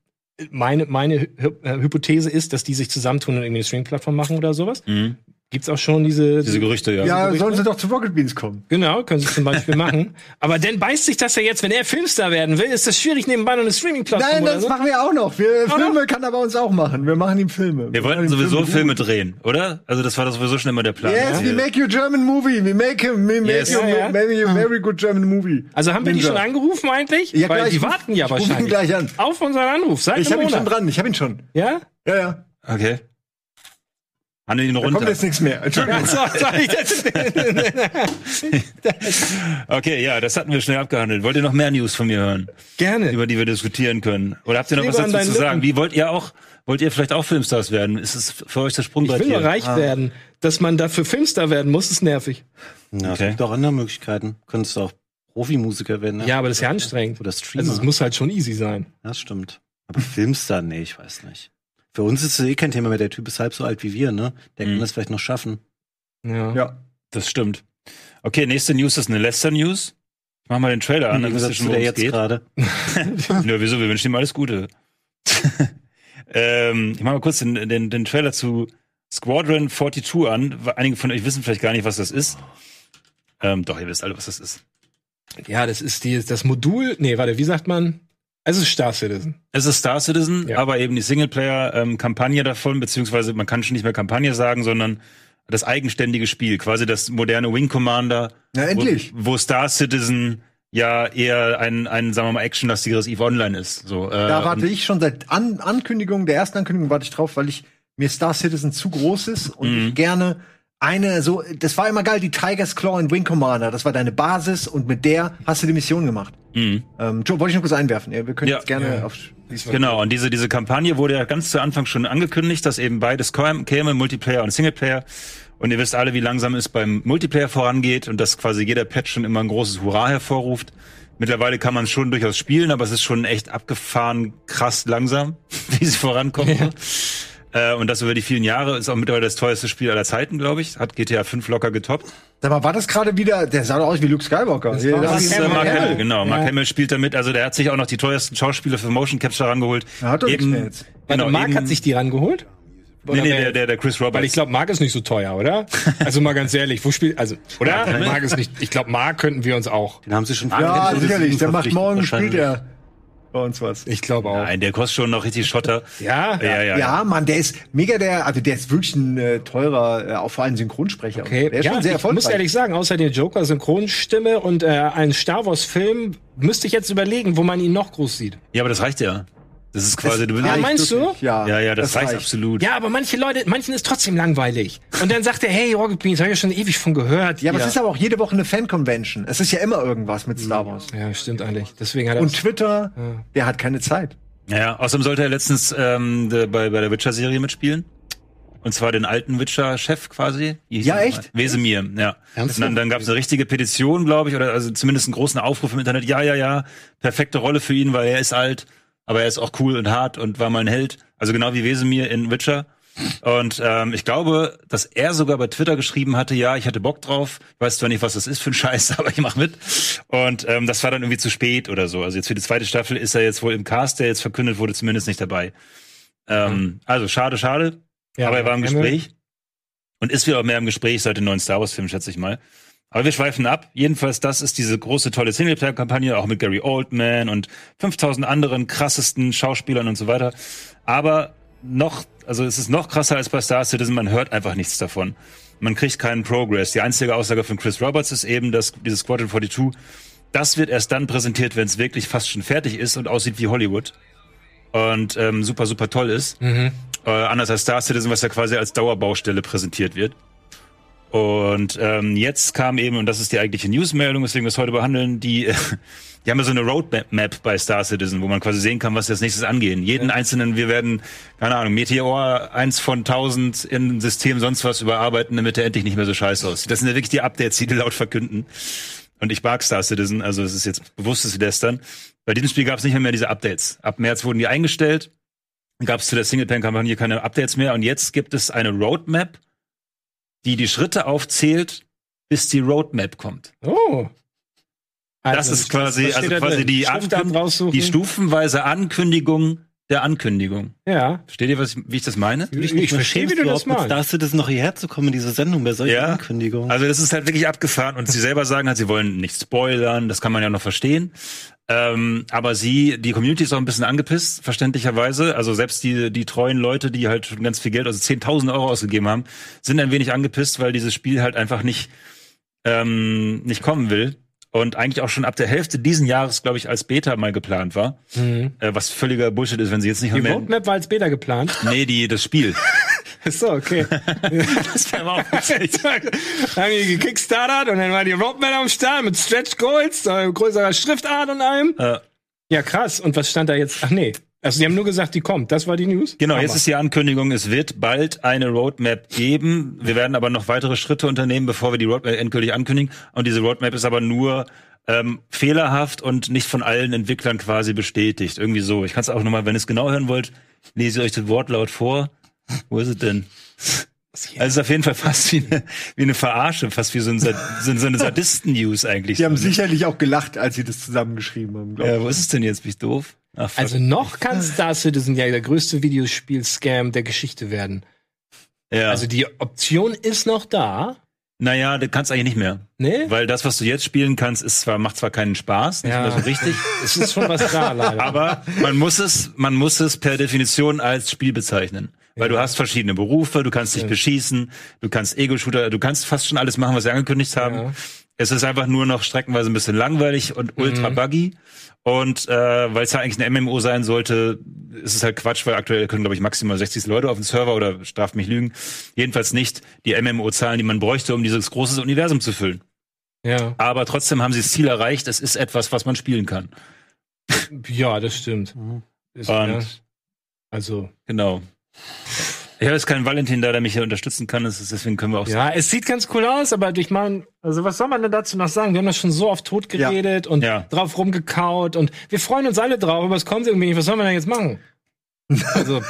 meine, meine Hy äh, Hypothese ist, dass die sich zusammentun und irgendwie eine Streaming-Plattform machen oder sowas. Mhm. Gibt's auch schon diese, Diese Gerüchte, ja. Ja, Gerüchte? sollen sie doch zu Rocket Beans kommen. Genau, können sie zum Beispiel machen. Aber dann beißt sich das ja jetzt, wenn er Filmstar werden will, ist das schwierig nebenbei noch eine Streaming-Plattform Nein, das so. machen wir auch noch. Wir, Auch Filme kann er bei uns auch machen. Wir machen ihm Filme. Wir wollten machen ihm sowieso Filme gut. drehen, oder? Also das war doch sowieso schon immer der Plan. Yes, Wir- we make you German movie. We make him, we make Yes. you, Ja, ja. make you a very good German movie. Also haben wir die schon angerufen eigentlich? Ja, Weil klar, die warten ja ich ruf ihn wahrscheinlich. gleich an. Auf unseren Anruf, seit Ich habe ihn schon dran. Ich habe ihn schon. Ja? Ja, ja. Okay. Handel ihn Da kommt runter. jetzt nichts mehr. Entschuldigung. Ich Okay, ja, das hatten wir schnell abgehandelt. Wollt ihr noch mehr News von mir hören, Gerne. über die wir diskutieren können? Oder habt ihr noch Lieber was dazu zu sagen? Lippen. Wie wollt ihr auch, wollt ihr vielleicht auch Filmstars werden? Ist es für euch das Ich Sprungbrett will nur hier? reich werden. Dass man dafür Filmstar werden muss, ist nervig. Ja, Okay. es gibt auch andere Möglichkeiten. Könntest du auch Profimusiker werden. Ja, aber das ist ja anstrengend. Oder Streamer. Also es muss halt schon easy sein. das stimmt. Aber Filmstar, nee, ich weiß nicht. Für uns ist es eh kein Thema mehr. Der Typ ist halb so alt wie wir, ne? Der Mhm. kann das vielleicht noch schaffen. Ja. Ja. Das stimmt. Okay, nächste News ist eine Leicester-News. Ich mach mal den Trailer an, dann wisst ihr schon, worum es jetzt geht. gerade. Ja, wieso? Wir wünschen ihm alles Gute. ähm, ich mache mal kurz den, den, den Trailer zu Squadron 42 an. Einige von euch wissen vielleicht gar nicht, was das ist. Ähm, doch, ihr wisst alle, was das ist. ja, das ist die, das Modul. Nee, warte, wie sagt man? Es ist Star Citizen. Es ist Star Citizen, Ja. aber eben die Singleplayer-Kampagne davon, beziehungsweise man kann schon nicht mehr Kampagne sagen, sondern das eigenständige Spiel, quasi das moderne Wing Commander. Na, endlich. Wo, wo Star Citizen ja eher ein, ein sagen wir mal, actionlastigeres EVE Online ist. So, äh, Da warte ich schon seit An Ankündigung, der ersten Ankündigung warte ich drauf, weil ich mir Star Citizen zu groß ist und Mhm. ich gerne eine so, das war immer geil, die Tiger's Claw in Wing Commander, das war deine Basis und mit der hast du die Mission gemacht. Mhm. Ähm, Joe, wollte ich noch kurz einwerfen. Ja, wir können Ja. jetzt gerne Ja. auf Genau, und diese, diese Kampagne wurde ja ganz zu Anfang schon angekündigt, dass eben beides käme, käme, Multiplayer und Singleplayer. Und ihr wisst alle, wie langsam es beim Multiplayer vorangeht und dass quasi jeder Patch schon immer ein großes Hurra hervorruft. Mittlerweile kann man schon durchaus spielen, aber es ist schon echt abgefahren, krass langsam, wie sie vorankommen. Äh, und das über die vielen Jahre ist auch mittlerweile das teuerste Spiel aller Zeiten, glaube ich. Hat GTA 5 locker getoppt. Sag mal, war das gerade wieder, der sah doch aus wie Luke Skywalker. Das Mark Das ist äh. Mark Hamill. Hamill, genau. Mark Ja. Hamill spielt damit. Also der hat sich auch noch die teuersten Schauspieler für Motion Capture rangeholt. Er hat doch nichts mehr jetzt. Warte, Genau, Mark eben- hat sich die rangeholt? Nee, Oder nee, wer- der, der, der Chris Roberts. Weil ich glaube, Mark ist nicht so teuer, oder? Also mal ganz ehrlich, wo spielt, also, oder? Mark ist nicht, ich glaube, Mark könnten wir uns auch. Den haben sie schon Ja, sicherlich. Der macht morgen, spielt er bei uns was. Ich glaube auch. Nein, der kostet schon noch richtig Schotter. Ja? Ja, ja, Ja, ja. Mann, der ist mega der, also der ist wirklich ein äh, teurer, äh, auch vor allem Synchronsprecher. Okay, Der ist ja, schon sehr ich erfolgreich. muss ehrlich sagen, außer der Joker Synchronstimme und äh, einen Star Wars Film müsste ich jetzt überlegen, wo man ihn noch groß sieht. Ja, aber das reicht ja. Das ist quasi, du Ja, Reicht meinst du? Ja, Ja, ja, das, reicht, absolut. Ja, aber manche Leute, manchen ist trotzdem langweilig. Und dann sagt er, hey, Rocket Beans, habe ich ja schon ewig von gehört. Ja, aber hier. es ist aber auch jede Woche eine Fan-Convention. Es ist ja immer irgendwas mit Star Wars. ja, stimmt eigentlich. Deswegen hat er Und Twitter, der hat keine Zeit. Ja, außerdem sollte er letztens ähm, bei, bei der Witcher-Serie mitspielen. Und zwar den alten Witcher-Chef quasi. Ja, echt? Wesemir, ja. Ernsthaft? Und dann, dann gab es eine richtige Petition, glaube ich, oder also zumindest einen großen Aufruf im Internet. Ja, ja, ja, perfekte Rolle für ihn, weil er ist alt, aber er ist auch cool und hart und war mal ein Held. Also genau wie Wesemir in Witcher. Und ähm, ich glaube, dass er sogar bei Twitter geschrieben hatte, ja, ich hatte Bock drauf. Ich weiß zwar nicht, was das ist für ein Scheiß, aber ich mach mit. Und ähm, das war dann irgendwie zu spät oder so. Also jetzt für die zweite Staffel ist er jetzt wohl im Cast, der jetzt verkündet wurde, zumindest nicht dabei. Ähm, also schade, schade. Ja, aber er war im. Gespräch. Und ist wieder auch mehr im Gespräch seit dem neuen Star Wars-Film, schätze ich mal. Aber wir schweifen ab. Jedenfalls, das ist diese große, tolle Singleplayer-Kampagne, auch mit Gary Oldman und 5000 anderen krassesten Schauspielern und so weiter. Aber noch, also es ist noch krasser als bei Star Citizen, man hört einfach nichts davon. Man kriegt keinen Progress. Die einzige Aussage von Chris Roberts ist eben, dass dieses Squadron 42, das wird erst dann präsentiert, wenn es wirklich fast schon fertig ist und aussieht wie Hollywood. Und ähm, super, super toll ist. Äh, anders als Star Citizen, was ja quasi als Dauerbaustelle präsentiert wird. Und ähm, jetzt kam eben, und das ist die eigentliche Newsmeldung, weswegen wir es heute behandeln, die, die haben ja so eine Roadmap bei Star Citizen, wo man quasi sehen kann, was sie als nächstes angehen. Jeden einzelnen, wir werden, keine Ahnung, Meteor eins von 1000 in System sonst was überarbeiten, damit er endlich nicht mehr so scheiße aussieht. Das sind ja wirklich die Updates, die die laut verkünden. Und ich mag Star Citizen, also es ist jetzt bewusstes Lästern. Bei diesem Spiel gab es nicht mehr, mehr diese Updates. Ab März wurden die eingestellt, gab es zu der Singleplayer-Kampagne keine Updates mehr und jetzt gibt es eine Roadmap, die die Schritte aufzählt, bis die Roadmap kommt. Oh. Das ist quasi, also quasi die, Ankün raussuchen. die stufenweise Ankündigung der Ankündigung. Ja. Versteht ihr, was ich, wie ich das meine? Ich, ich verstehe, wie du das meinst. Star Citizen noch hierher zu kommen, diese Sendung bei solchen Ja. Ankündigungen. Also das ist halt wirklich abgefahren und sie selber sagen halt, sie wollen nicht spoilern, das kann man ja noch verstehen. Ähm, aber sie, die Community ist auch ein bisschen angepisst, verständlicherweise. Also selbst die, die treuen Leute, die halt schon ganz viel Geld, also 10.000 Euro ausgegeben haben, sind ein wenig angepisst, weil dieses Spiel halt einfach nicht, ähm, nicht kommen will. Und eigentlich auch schon ab der Hälfte diesen Jahres, glaube ich, als Beta mal geplant war. Äh, was völliger Bullshit ist, wenn sie jetzt nicht Die mehr... Roadmap war als Beta geplant. Nee, die, das Spiel. so, okay. das wäre auch witzig. haben die gekickstartert und dann war die Roadmap am Start mit Stretch Goals, äh, größerer Schriftart und allem. Äh, Ja, krass. Und was stand da jetzt? Ach nee. Also die haben nur gesagt, die kommt. Das war die News? Genau, jetzt ist die Ankündigung, es wird bald eine Roadmap geben. Wir werden aber noch weitere Schritte unternehmen, bevor wir die Roadmap endgültig ankündigen. Und diese Roadmap ist aber nur ähm, fehlerhaft und nicht von allen Entwicklern quasi bestätigt. Irgendwie so. Ich kann es auch nochmal, wenn ihr es genau hören wollt, lese ich euch das Wortlaut vor. Wo ist es denn? Also es ist auf jeden Fall fast wie eine, wie eine Verarsche, fast wie so, ein, so, so eine Sadisten-News eigentlich. Die haben sicherlich auch gelacht, als sie das zusammengeschrieben haben, glaube ja, wo ist es denn jetzt? Bin ich doof? Ach. Also noch kann Star Citizen ja der größte Videospiel-Scam der Geschichte werden. ja. Also die Option ist noch da. naja, du kannst eigentlich nicht mehr. Ne? Weil das, was du jetzt spielen kannst, ist zwar, macht zwar keinen Spaß, nicht Ja. so richtig, Es ist schon was da, leider. aber man muss es, man muss es per Definition als Spiel bezeichnen. Weil du hast verschiedene Berufe, du kannst dich beschießen, du kannst Ego-Shooter, du kannst fast schon alles machen, was sie angekündigt haben. Es ist einfach nur noch streckenweise ein bisschen langweilig und ultra Mhm. buggy. Und äh, weil es ja eigentlich ein MMO sein sollte, ist es halt Quatsch, weil aktuell können, glaube ich, maximal 60 Leute auf dem Server oder straft mich lügen. Jedenfalls nicht die MMO-Zahlen, die man bräuchte, um dieses große Universum zu füllen. ja. Aber trotzdem haben sie das Ziel erreicht, es ist etwas, was man spielen kann. ja, das stimmt. Ist, Und- ja. Also, Genau. Ich habe jetzt keinen Valentin da, der mich hier unterstützen kann, das ist, deswegen können wir auch ja, es sieht ganz cool aus, aber ich meine, also was soll man denn dazu noch sagen? Wir haben das schon so oft tot geredet und Ja. drauf rumgekaut und wir freuen uns alle drauf, aber es kommt irgendwie nicht. Was soll man denn jetzt machen? Also.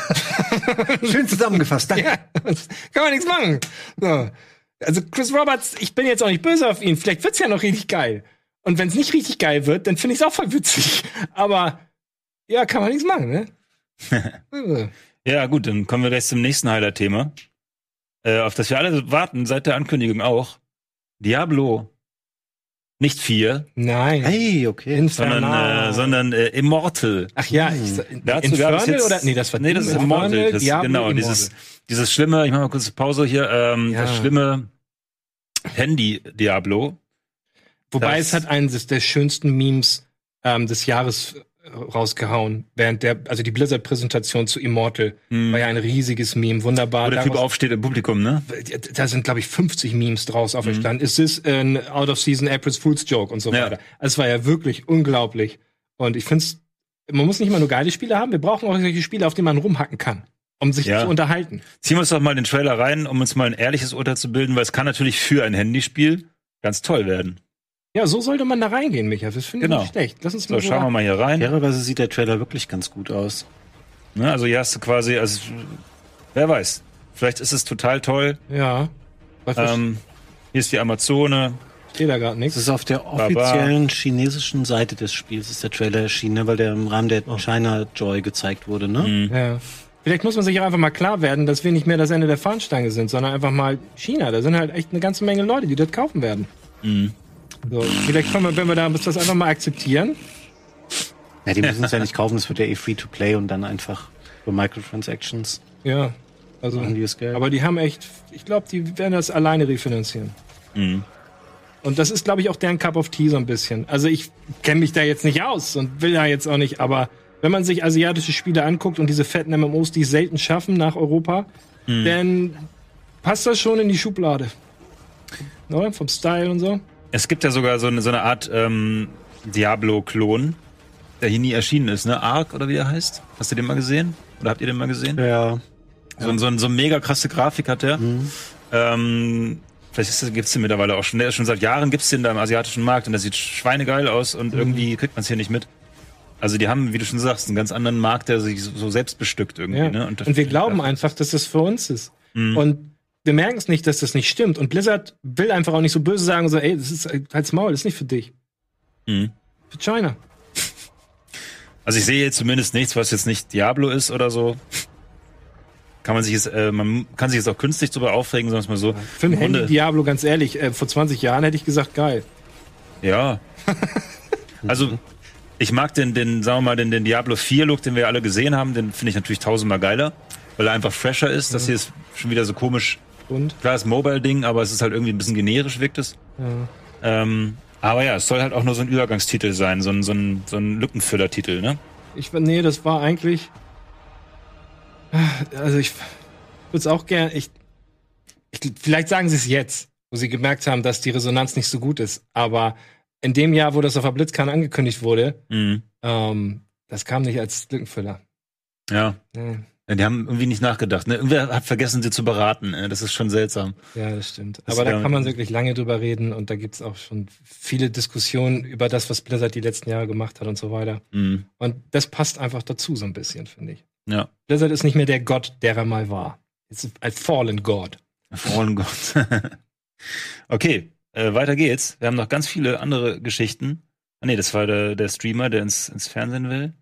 Schön zusammengefasst, danke. ja, kann man nichts machen. So. Also Chris Roberts, ich bin jetzt auch nicht böse auf ihn. Vielleicht wird's ja noch richtig geil. Und wenn es nicht richtig geil wird, dann finde ich es auch voll witzig. Aber ja, kann man nichts machen, ne? Also, Ja, gut, dann kommen wir gleich zum nächsten Highlight-Thema, äh, auf das wir alle warten, seit der Ankündigung auch. Diablo. Nicht vier, Nein. Hey, okay. sondern, Infernal. äh, sondern äh, Immortal. Ach ja, ich, Dazu Infernal jetzt, oder nee, das war nee, das ist Immortal. Das, Diablo, genau, Immortal. dieses, dieses schlimme, ich mach mal kurz Pause hier, ähm, Ja. das schlimme Handy-Diablo. Wobei das- es hat eines der schönsten Memes ähm, des Jahres äh, rausgehauen, während der, also die Blizzard-Präsentation zu Immortal war ja ein riesiges Meme, wunderbar. Wo der Typ aufsteht im Publikum, ne? da sind, glaube ich, 50 Memes draus auferstanden. Ist es ein Out-of-Season April's Fool's Joke und so Ja. weiter. Also es war ja wirklich unglaublich. Und ich finde man muss nicht immer nur geile Spiele haben, wir brauchen auch solche Spiele, auf denen man rumhacken kann, um sich Ja. zu unterhalten. Ziehen wir uns doch mal den Trailer rein, um uns mal ein ehrliches Urteil zu bilden, weil es kann natürlich für ein Handyspiel ganz toll werden. Ja, so sollte man da reingehen, Micha. Das finde ich Genau. nicht schlecht. Lass uns So, mal so schauen wir mal hier rein. Fairerweise sieht der Trailer wirklich ganz gut aus. Ne, also hier hast du quasi, also wer weiß, vielleicht ist es total toll. Ja. Was Ähm, hier ist die Amazone. versteht da gerade Das nichts? ist auf der offiziellen chinesischen Seite des Spiels, ist der Trailer erschienen, ne, weil der im Rahmen der China Joy gezeigt wurde, ne? Ja. Vielleicht muss man sich auch einfach mal klar werden, dass wir nicht mehr das Ende der Fahnenstange sind, sondern einfach mal China. Da sind halt echt eine ganze Menge Leute, die das kaufen werden. So, vielleicht können wir, wenn wir da das einfach mal akzeptieren. Ja, die müssen es ja nicht kaufen, es wird ja eh free to play und dann einfach über Microtransactions Ja. Also, die aber die haben echt, ich glaube, die werden das alleine refinanzieren. Mhm. Und das ist, glaube ich, auch deren Cup of Tea so ein bisschen. Also ich kenne mich da jetzt nicht aus und will da jetzt auch nicht, aber wenn man sich asiatische Spiele anguckt und diese fetten MMOs, die es selten schaffen nach Europa, Mhm. dann passt das schon in die Schublade. Oder? Vom Style und so. Es gibt ja sogar so eine, so eine Art ähm, Diablo-Klon, der hier nie erschienen ist, ne? Ark oder wie er heißt? Hast du den mal gesehen? Oder habt ihr den mal gesehen? ja, So, ein- so, ein- so eine mega krasse Grafik hat der. Ähm, vielleicht das- gibt's den mittlerweile auch schon. Der ist schon seit Jahren gibt's den da im asiatischen Markt und der sieht schweinegeil aus und irgendwie kriegt man es hier nicht mit. Also die haben, wie du schon sagst, einen ganz anderen Markt, der sich so, selbst bestückt irgendwie. Ja. Ne? Und, das- wir glauben einfach, dass das für uns ist. Mhm. Und wir merken es nicht, dass das nicht stimmt. Und Blizzard will einfach auch nicht so böse sagen, so, ey, das ist halt's Maul, das ist nicht für dich. Mhm. Für China. Also ich sehe jetzt zumindest nichts, was jetzt nicht Diablo ist oder so. Kann man sich jetzt, äh, man kann sich jetzt auch künstlich drüber aufregen, es mal so. Für ein Handy Diablo, ganz ehrlich, äh, vor 20 Jahren hätte ich gesagt, geil. Ja. Also, ich mag den, den, sagen wir mal, den, den Diablo 4 Look, den wir alle gesehen haben, den finde ich natürlich tausendmal geiler, weil er einfach fresher ist. Das hier ist schon wieder so komisch. Und? Klar, ist Mobile-Ding, aber es ist halt irgendwie ein bisschen generisch, wirkt es. Ja. Ähm, aber ja, es soll halt auch nur so ein Übergangstitel sein, so ein, so ein, so ein Lückenfüller-Titel, ne? Ich, nee, das war eigentlich. Also ich würde es auch gern. Ich, ich, vielleicht sagen sie es jetzt, wo sie gemerkt haben, dass die Resonanz nicht so gut ist. Aber in dem Jahr, wo das auf der BlitzCon angekündigt wurde, Mhm. ähm, das kam nicht als Lückenfüller. Ja. Nee. Die haben irgendwie nicht nachgedacht. Ne? Irgendwer hat vergessen, sie zu beraten. Ne? Das ist schon seltsam. Ja, das stimmt. Das Aber da kann man wirklich lange drüber reden und da gibt's auch schon viele Diskussionen über das, was Blizzard die letzten Jahre gemacht hat und so weiter. Mhm. Und das passt einfach dazu so ein bisschen, finde ich. Ja. Blizzard ist nicht mehr der Gott, der er mal war. Ist ein Fallen God. Fallen Gott. okay, äh, weiter geht's. Wir haben noch ganz viele andere Geschichten. Ah, nee, das war der, der Streamer, der ins, ins Fernsehen will.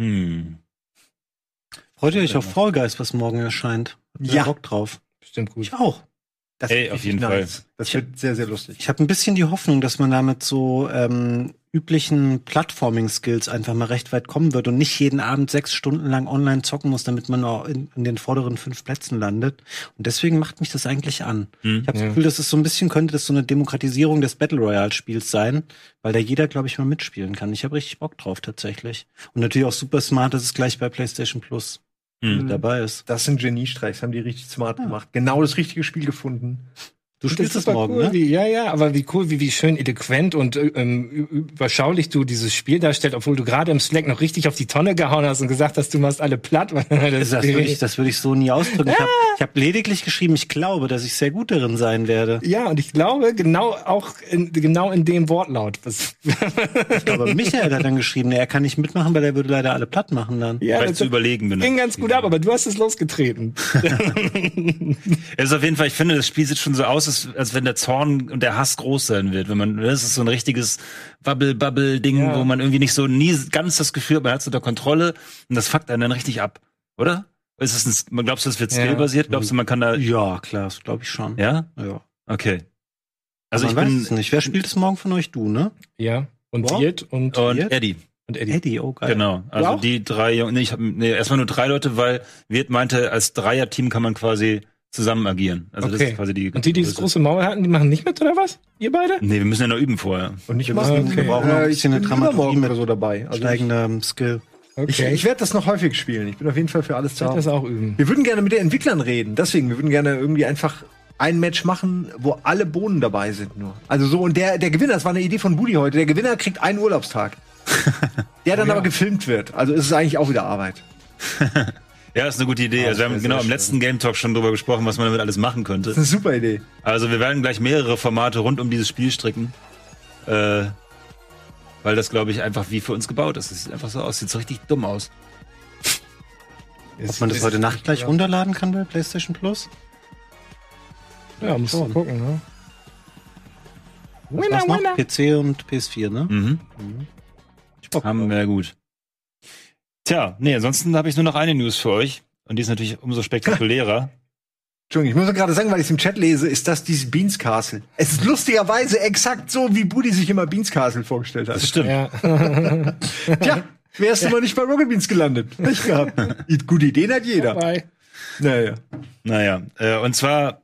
Hm. Freut ihr euch auf Fall Guys, was morgen erscheint? Habt Ja. Bock drauf. Bestimmt gut. Ich auch. Das Ey, auf jeden nice. Das wird sehr, sehr lustig. Ich habe ein bisschen die Hoffnung, dass man damit so ähm, üblichen Plattforming-Skills einfach mal recht weit kommen wird und nicht jeden Abend sechs Stunden lang online zocken muss, damit man auch in, in den vorderen fünf Plätzen landet. Und deswegen macht mich das eigentlich an. Hm. Ich habe Ja. das Gefühl, das ist so ein bisschen, könnte das so eine Demokratisierung des Battle Royale-Spiels sein, weil da jeder, glaube ich, mal mitspielen kann. Ich habe richtig Bock drauf tatsächlich. Und natürlich auch super smart, dass es gleich bei PlayStation Plus Hm. mit dabei ist. Das sind Geniestreichs, haben die richtig smart gemacht. Genau das richtige Spiel gefunden. Du spielst das es morgen, cool, ne? wie, ja, ja, aber wie cool, wie, wie schön eloquent und äh, ähm, überschaulich du dieses Spiel darstellst, obwohl du gerade im Slack noch richtig auf die Tonne gehauen hast und gesagt hast, du machst alle platt. weil das Das würde ich, das würde ich so nie ausdrücken. Ich habe ich hab lediglich geschrieben, ich glaube, dass ich sehr gut darin sein werde. ja, und ich glaube, genau auch in, genau in dem Wortlaut. Was, Aber Michael hat dann geschrieben, er kann nicht mitmachen, weil er würde leider alle platt machen dann. ja, Vielleicht das zu überlegen bin. ging ganz gut ab, aber du hast es losgetreten. Es ist auf jeden Fall, ich finde, das Spiel sieht schon so aus, als, als wenn der Zorn und der Hass groß sein wird. Wenn man, das ist so ein richtiges Bubble-Bubble-Ding, Ja. wo man irgendwie nicht so nie ganz das Gefühl hat, man hat es unter Kontrolle und das fuckt einen dann richtig ab, oder? Ist es ein, man glaubst du, das wird Ja. skillbasiert? Glaubst du, man kann da, Ja, klar, das glaube ich schon. ja? ja. Okay. Also Also ich man weiß es bin, nicht. Wer spielt es morgen von euch? Du, ne? ja, und Wow. Diet und, und Jetzt? Eddie. und Eddie. Eddie, oh geil. Genau. Also die drei Jungs, nee, ich hab, nee, erstmal nur drei Leute, weil Wirt meinte, als Dreier-Team kann man quasi zusammen agieren. Also das Okay. ist quasi die. Und die, die das große Maul hatten, die machen nicht mit, oder was? Ihr beide? Nee, wir müssen ja noch üben vorher. Und nicht Wir müssen- okay. wir brauchen noch ein Äh, bisschen ich eine bin Dramaturgie mit oder so dabei. Also ich steigendem Skill. ich, ich werde das noch häufig spielen. Ich bin auf jeden Fall für alles Ich zu werde das auch üben. Wir würden gerne mit den Entwicklern reden. Deswegen, wir würden gerne irgendwie einfach ein Match machen, wo alle Bohnen dabei sind nur. Also so, und der, der Gewinner, das war eine Idee von Budi heute, der Gewinner kriegt einen Urlaubstag. der dann aber gefilmt wird. Also ist es eigentlich auch wieder Arbeit. Ja, ist eine gute Idee. Also wir haben genau im letzten Game Talk schon drüber gesprochen, was man damit alles machen könnte. Das ist eine super Idee. Also wir werden gleich mehrere Formate rund um dieses Spiel stricken. Äh, weil das, glaube ich, einfach wie für uns gebaut ist. Es sieht einfach so aus. Sieht so richtig dumm aus. Ob man das heute Nacht gleich runterladen kann bei PlayStation Plus? Ja, musst du schon. gucken, ne? Was Winner, winner. PC und PS4, ne? Mhm. Ich Bock Haben wir gut. Tja, nee, ansonsten habe ich nur noch eine News für euch. Und die ist natürlich umso spektakulärer. Entschuldigung, ich muss gerade sagen, weil ich es im Chat lese, ist das dieses Beans Castle. Es ist lustigerweise exakt so, wie Budi sich immer Beans Castle vorgestellt hat. Das stimmt. Ja. Tja, wärst du mal nicht bei Rocket Beans gelandet. Nicht gehabt. Gute Ideen hat jeder. Dabei. Naja. Naja, äh, und zwar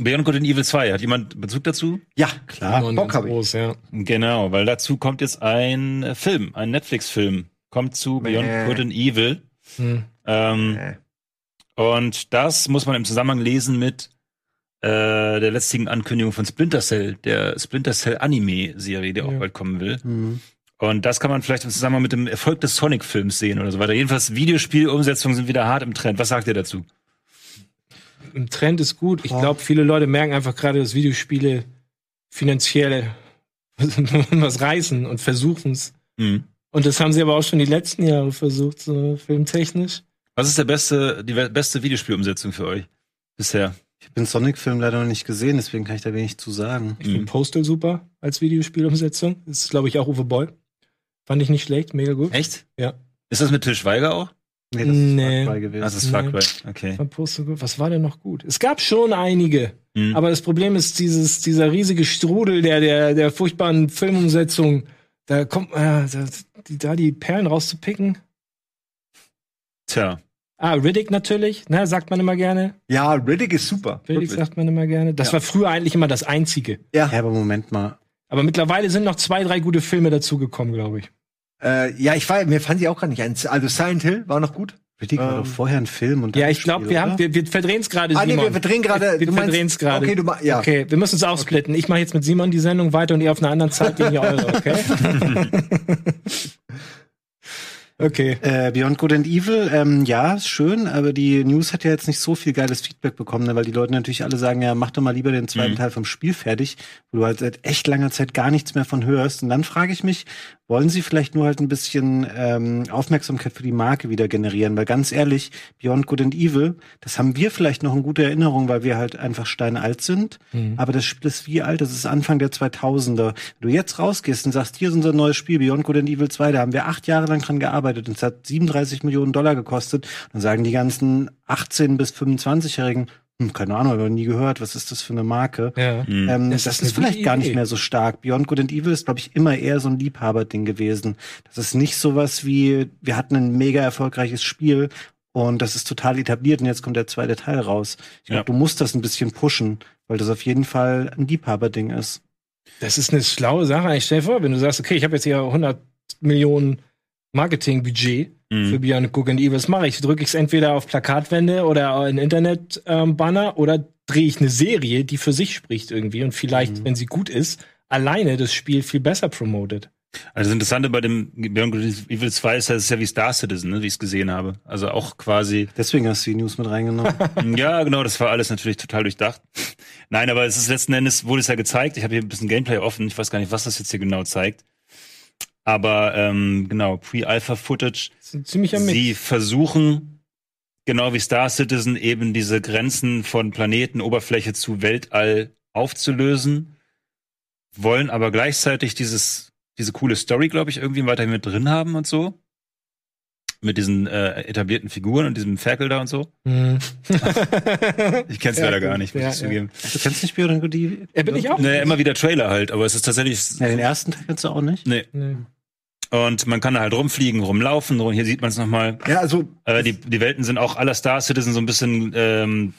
Beyond Good and Evil 2. Hat jemand Bezug dazu? Ja, Klar. Bock ganz hab ich. groß, ja. Genau, weil dazu kommt jetzt ein Film, ein Netflix-Film. Kommt zu Beyond Mäh. Good and Evil. Hm. Ähm, Äh. Und das muss man im Zusammenhang lesen mit äh, der letztigen Ankündigung von Splinter Cell, der Splinter Cell Anime-Serie, die auch Ja. bald kommen will. Mhm. Und das kann man vielleicht im Zusammenhang mit dem Erfolg des Sonic-Films sehen oder so weiter. Jedenfalls Videospielumsetzungen sind wieder hart im Trend. Was sagt ihr dazu? Im Trend ist gut. Ich glaube, viele Leute merken einfach gerade, dass Videospiele finanziell was reißen und versuchen es. Hm. Und das haben sie aber auch schon die letzten Jahre versucht, so filmtechnisch. Was ist der beste, die beste Videospielumsetzung für euch bisher? Ich habe den Sonic-Film leider noch nicht gesehen, deswegen kann ich da wenig zu sagen. Ich finde Postal super als Videospielumsetzung. Das ist, glaube ich, auch Uwe Boll. Fand ich nicht schlecht, mega gut. Echt? Ja. Ist das mit Til Schweiger auch? Nee, das Nee. ist Far Cry gewesen. Das ist Nee. Far Cry. Okay. Postal gut. Was war denn noch gut? Es gab schon einige. Mhm. Aber das Problem ist dieses, dieser riesige Strudel der, der, der furchtbaren Filmumsetzung. Da kommt, äh, da, die, da die Perlen rauszupicken. Tja. Ah, Riddick natürlich, ne, sagt man immer gerne. Ja, Riddick ist super. Riddick Wirklich. sagt man immer gerne. Das Ja. war früher eigentlich immer das Einzige. ja, aber Moment mal. Aber mittlerweile sind noch zwei, drei gute Filme dazugekommen, glaube ich. Äh, ja, ich war, mir fand sie auch gar nicht ein. Also Silent Hill war noch gut. Riddick war Ähm, doch vorher ein Film und dann Ja, ich glaube, wir haben, wir, wir verdrehen es gerade, Ah, nee, Simon. wir verdrehen gerade- Wir meinst- verdrehen es gerade. okay, du ma- ja. Okay, wir müssen uns aufsplitten. Ich mache jetzt mit Simon die Sendung weiter und ihr auf einer anderen Zeitlinie eure, okay? okay. Äh, Beyond Good and Evil, ähm, ja, ist schön, aber die News hat ja jetzt nicht so viel geiles Feedback bekommen, ne, weil die Leute natürlich alle sagen, ja, mach doch mal lieber den zweiten Mhm. Teil vom Spiel fertig, wo du halt seit echt langer Zeit gar nichts mehr von hörst. Und dann frage ich mich, wollen sie vielleicht nur halt ein bisschen ähm, Aufmerksamkeit für die Marke wieder generieren? Weil ganz ehrlich, Beyond Good and Evil, das haben wir vielleicht noch in guter Erinnerung, weil wir halt einfach steinalt sind. Mhm. Aber das Spiel ist wie alt? Das ist Anfang der 2000er. Wenn du jetzt rausgehst und sagst, hier ist unser neues Spiel, Beyond Good and Evil 2, da haben wir acht Jahre lang dran gearbeitet und es hat 37 Millionen Dollar gekostet. Dann sagen die ganzen 18- bis 25-Jährigen, hm, keine Ahnung, habe ich noch nie gehört, was ist das für eine Marke? Ja. Mhm. Ähm, Das das, ist vielleicht gute gar Idee. nicht mehr so stark. Beyond Good and Evil ist, glaube ich, immer eher so ein Liebhaberding gewesen. Das ist nicht sowas wie, wir hatten ein mega erfolgreiches Spiel und das ist total etabliert und jetzt kommt der zweite Teil raus. Ich glaube, Ja. du musst das ein bisschen pushen, weil das auf jeden Fall ein Liebhaberding ist. Das ist eine schlaue Sache. Ich stell dir vor, wenn du sagst, okay, ich habe jetzt hier 100 Millionen Marketingbudget Mhm. für Beyond Good and Evil, was mache ich? Drücke ich es entweder auf Plakatwände oder ein Internet-Banner oder drehe ich eine Serie, die für sich spricht irgendwie und vielleicht, wenn sie gut ist, alleine das Spiel viel besser promotet. Also das Interessante bei dem Beyond Good and Evil 2 ist, das ist ja wie Star Citizen, ne, wie ich es gesehen habe. Also auch quasi Deswegen hast du die News mit reingenommen. Ja, genau, das war alles natürlich total durchdacht. Nein, aber es ist letzten Endes, wurde es ja gezeigt. Ich habe hier ein bisschen Gameplay offen. Ich weiß gar nicht, was das jetzt hier genau zeigt. Aber ähm, genau, Pre-Alpha-Footage. Ziemlicher Mix. Sie versuchen, genau wie Star Citizen, eben diese Grenzen von Planeten, Oberfläche zu Weltall aufzulösen, wollen aber gleichzeitig dieses, diese coole Story, glaube ich, irgendwie weiterhin mit drin haben und so. Mit diesen äh, etablierten Figuren und diesem Ferkel da und so. Mhm. Ich kenn's Ja, leider gar nicht, muss ja, ich zugeben. du kennst nicht Beyond Good and Evil? Ja, bin ich auch. Naja, immer wieder Trailer halt, aber es ist tatsächlich. Ja, den ersten Teil kennst du auch nicht? Nee. Nee. Und man kann da halt rumfliegen, rumlaufen. Hier sieht man es nochmal. Ja, also Äh, die, die Welten sind auch aller Star Citizen so ein bisschen ähm,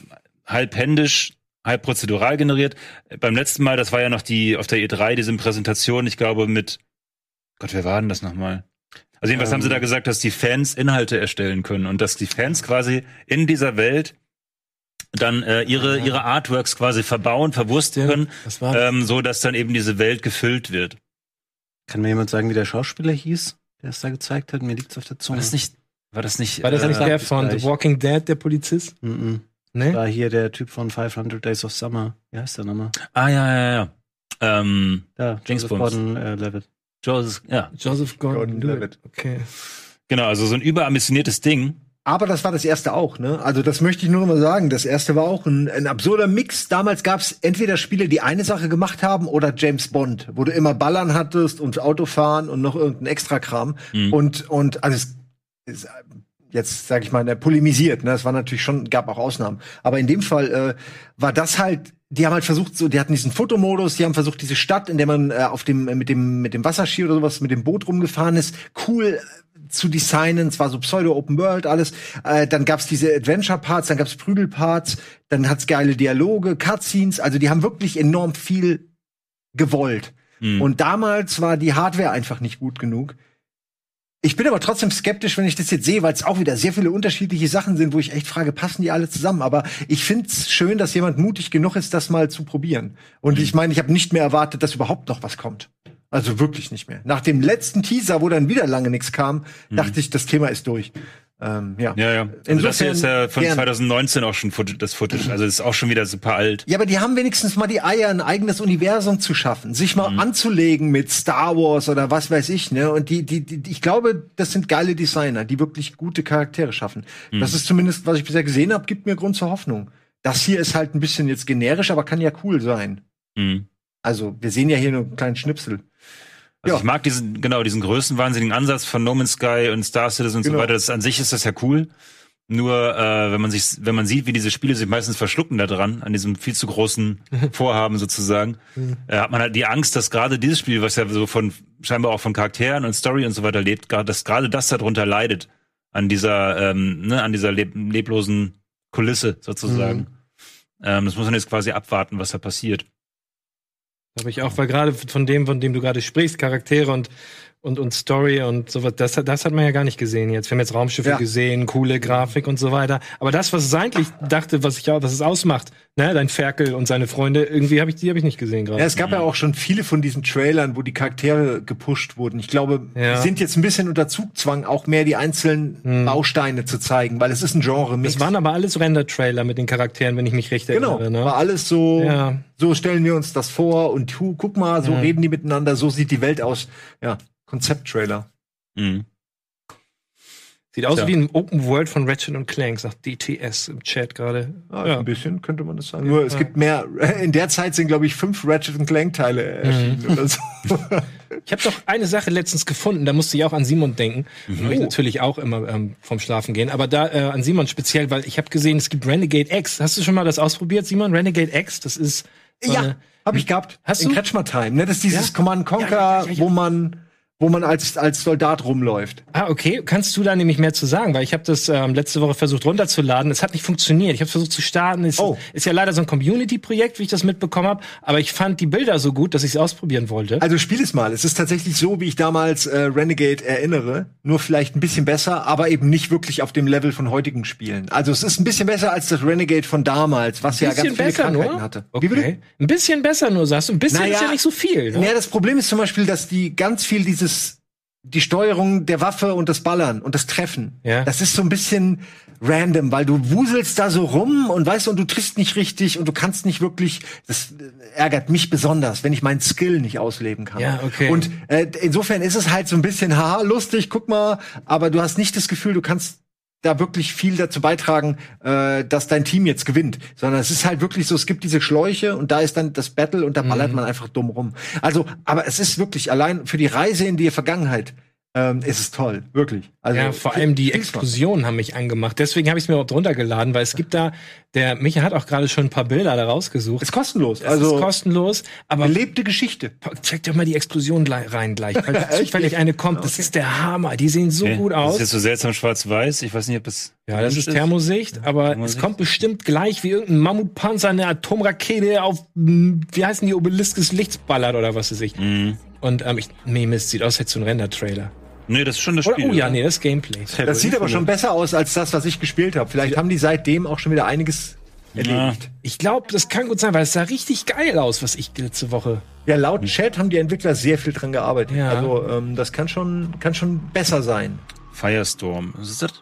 halb händisch, halb prozedural generiert. Beim letzten Mal, das war ja noch die auf der E3, diese Präsentation, ich glaube mit Gott, wer war denn das nochmal? Also jedenfalls Ähm. haben sie da gesagt, dass die Fans Inhalte erstellen können und dass die Fans quasi in dieser Welt dann äh, ihre ihre Artworks quasi verbauen, verwursten können, Das war ähm, so dass dann eben diese Welt gefüllt wird. Kann mir jemand sagen, wie der Schauspieler hieß, der es da gezeigt hat? Mir liegt's auf der War Zunge. das nicht? War das nicht? War das äh, nicht der von gleich. The Walking Dead, der Polizist? Mhm. Ne? War hier der Typ von 500 Days of Summer. Wie heißt der nochmal? Ah ja ja ja. Ähm, Da, James Joseph Bond. Gordon äh, Levitt. Joseph, ja, Joseph Gordon Gordon-Levitt. Levitt. Okay. genau. Also so ein überambitioniertes Ding. Aber das war das erste auch, ne? Also das möchte ich nur noch mal sagen. Das erste war auch ein, ein absurder Mix. Damals gab es entweder Spiele, die eine Sache gemacht haben, oder James Bond, wo du immer Ballern hattest und Autofahren und noch irgendein Extrakram. Mhm. Und und also es ist jetzt sage ich mal ne, polemisiert. Ne? Es war natürlich schon gab auch Ausnahmen. Aber in dem Fall äh, war das halt. Die haben halt versucht, so, die hatten diesen Fotomodus, die haben versucht, diese Stadt, in der man äh, auf dem, äh, mit dem, mit dem Wasserski oder sowas, mit dem Boot rumgefahren ist, cool zu designen. Es war so Pseudo-Open World, alles. Äh, dann gab's diese Adventure-Parts, dann gab's Prügel-Parts, dann hat's geile Dialoge, Cutscenes. Also die haben wirklich enorm viel gewollt. Mhm. Und damals war die Hardware einfach nicht gut genug. Ich bin aber trotzdem skeptisch, wenn ich das jetzt sehe, weil es auch wieder sehr viele unterschiedliche Sachen sind, wo ich echt frage, passen die alle zusammen? Aber ich find's schön, dass jemand mutig genug ist, das mal zu probieren. Und ich meine, ich habe nicht mehr erwartet, dass überhaupt noch was kommt. Also wirklich nicht mehr. Nach dem letzten Teaser, wo dann wieder lange nichts kam, dachte ich, das Thema ist durch. Ähm, ja. ja, ja. Also das hier ist ja von gern. 2019 auch schon das Footage. Also ist auch schon wieder super alt. Ja, aber die haben wenigstens mal die Eier, ein eigenes Universum zu schaffen, sich mal anzulegen mit Star Wars oder was weiß ich, ne? Und die, die, die, ich glaube, das sind geile Designer, die wirklich gute Charaktere schaffen. Das ist zumindest, was ich bisher gesehen habe, gibt mir Grund zur Hoffnung, Das hier ist halt ein bisschen jetzt generisch, aber kann ja cool sein. Mhm. Also, wir sehen ja hier nur einen kleinen Schnipsel. Also Ja. ich mag diesen, genau, diesen größenwahnsinnigen Ansatz von No Man's Sky und Star Citizen und Genau. so weiter. Das, an sich ist das ja cool. Nur, äh, wenn man sich, wenn man sieht, wie diese Spiele sich meistens verschlucken da dran, an diesem viel zu großen Vorhaben sozusagen, äh, hat man halt die Angst, dass gerade dieses Spiel, was ja so von, scheinbar auch von Charakteren und Story und so weiter lebt, gerade, dass gerade das darunter leidet. An dieser, ähm, ne, an dieser leb leblosen Kulisse sozusagen. Ähm, das muss man jetzt quasi abwarten, was da passiert. Habe ich auch, weil gerade von dem, von dem du gerade sprichst, Charaktere und, und, und Story und sowas, das, hat- das hat man ja gar nicht gesehen jetzt. Wir haben jetzt Raumschiffe Ja. gesehen, coole Grafik und so weiter. Aber das, was es eigentlich dachte, was ich auch, was es ausmacht, ne, dein Ferkel und seine Freunde, irgendwie habe ich, die habe ich nicht gesehen gerade. Ja, es gab ja auch schon viele von diesen Trailern, wo die Charaktere gepusht wurden. Ich glaube, Ja. die sind jetzt ein bisschen unter Zugzwang, auch mehr die einzelnen Bausteine zu zeigen, weil es ist ein Genre. Es waren aber alles Render-Trailer mit den Charakteren, wenn ich mich recht genau, erinnere. Ne? war alles so, Ja. so stellen wir uns das vor und hu, guck mal, so reden die miteinander, so sieht die Welt aus. Ja, Konzepttrailer. Mhm. Sieht aus Tja. wie ein Open World von Ratchet und Clank, sagt DTS im Chat gerade. Ja, Ja. Ein bisschen könnte man das sagen. Nur es gibt mehr. In der Zeit sind glaube ich fünf Ratchet Clank Teile erschienen oder so. Ich habe doch eine Sache letztens gefunden, da musste ich auch an Simon denken. Mhm. Und ich natürlich auch immer ähm, vom Schlafen gehen. Aber da äh, an Simon speziell, weil ich habe gesehen, es gibt Renegade X. Hast du schon mal das ausprobiert, Simon? Renegade X, das ist so ja, habe ich gehabt. Hast in du? Kretschmer Time. Ne? Das ist dieses Ja? Command Conquer, Ja, ja, ja, ja. wo man wo man als als Soldat rumläuft. Ah, okay. Kannst du da nämlich mehr zu sagen? Weil ich habe das ähm, letzte Woche versucht runterzuladen. Es hat nicht funktioniert. Ich habe versucht zu starten. Es Oh. ist ja leider so ein Community-Projekt, wie ich das mitbekommen habe. Aber ich fand die Bilder so gut, dass ich es ausprobieren wollte. Also spiel es mal. Es ist tatsächlich so, wie ich damals äh, Renegade erinnere, nur vielleicht ein bisschen besser, aber eben nicht wirklich auf dem Level von heutigen Spielen. Also es ist ein bisschen besser als das Renegade von damals, was ja ganz viele besser Krankheiten nur. hatte. Okay. Wie bitte? Ein bisschen besser nur, sagst du. Ein bisschen Naja, ist ja nicht so viel. Ne? Ja, das Problem ist zum Beispiel, dass die ganz viel dieses die Steuerung der Waffe und das Ballern und das Treffen. Ja. Das ist so ein bisschen random, weil du wuselst da so rum und weißt und du triffst nicht richtig und du kannst nicht wirklich. Das ärgert mich besonders, wenn ich meinen Skill nicht ausleben kann. Ja, okay. Und äh, insofern ist es halt so ein bisschen haha lustig, guck mal, aber du hast nicht das Gefühl, du kannst da wirklich viel dazu beitragen, äh, dass dein Team jetzt gewinnt, sondern es ist halt wirklich so, es gibt diese Schläuche und da ist dann das Battle und da Mhm. ballert man einfach dumm rum. Also, aber es ist wirklich allein für die Reise in die Vergangenheit ähm, ist es toll, wirklich. Also Ja, vor allem die. Explosionen haben mich angemacht. Deswegen habe ich es mir überhaupt runtergeladen, weil es gibt da, der Micha hat auch gerade schon ein paar Bilder da rausgesucht. Ist kostenlos. Es also ist kostenlos, aber belebte Geschichte. check doch mal die Explosion gleich- rein gleich. Falls Echt? zufällig eine kommt, das ist der Hammer. Die sehen so Okay. gut Das aus. ist jetzt so seltsam schwarz-weiß. Ich weiß nicht, ob es. Ja, das ist Thermosicht, aber es Thermosicht. kommt bestimmt gleich wie irgendein Mammutpanzer, eine Atomrakete auf, mh, wie heißen die, Obelisk des Lichts ballert oder was weiß ich. Mhm. Und ähm, ich, nee, Mist, sieht aus, als hätte so ein Render-Trailer. Nee, das ist schon das Oder, Spiel. oh ja, oder? nee, das ist Gameplay. Das sieht aber schon besser aus als das, was ich gespielt habe. Vielleicht haben die seitdem auch schon wieder einiges erledigt. Ich glaube, das kann gut sein, weil es sah richtig geil aus, was ich letzte Woche. Ja, laut Chat haben die Entwickler sehr viel dran gearbeitet. Ja. Also ähm, das kann schon, kann schon besser sein. Firestorm. Was ist das?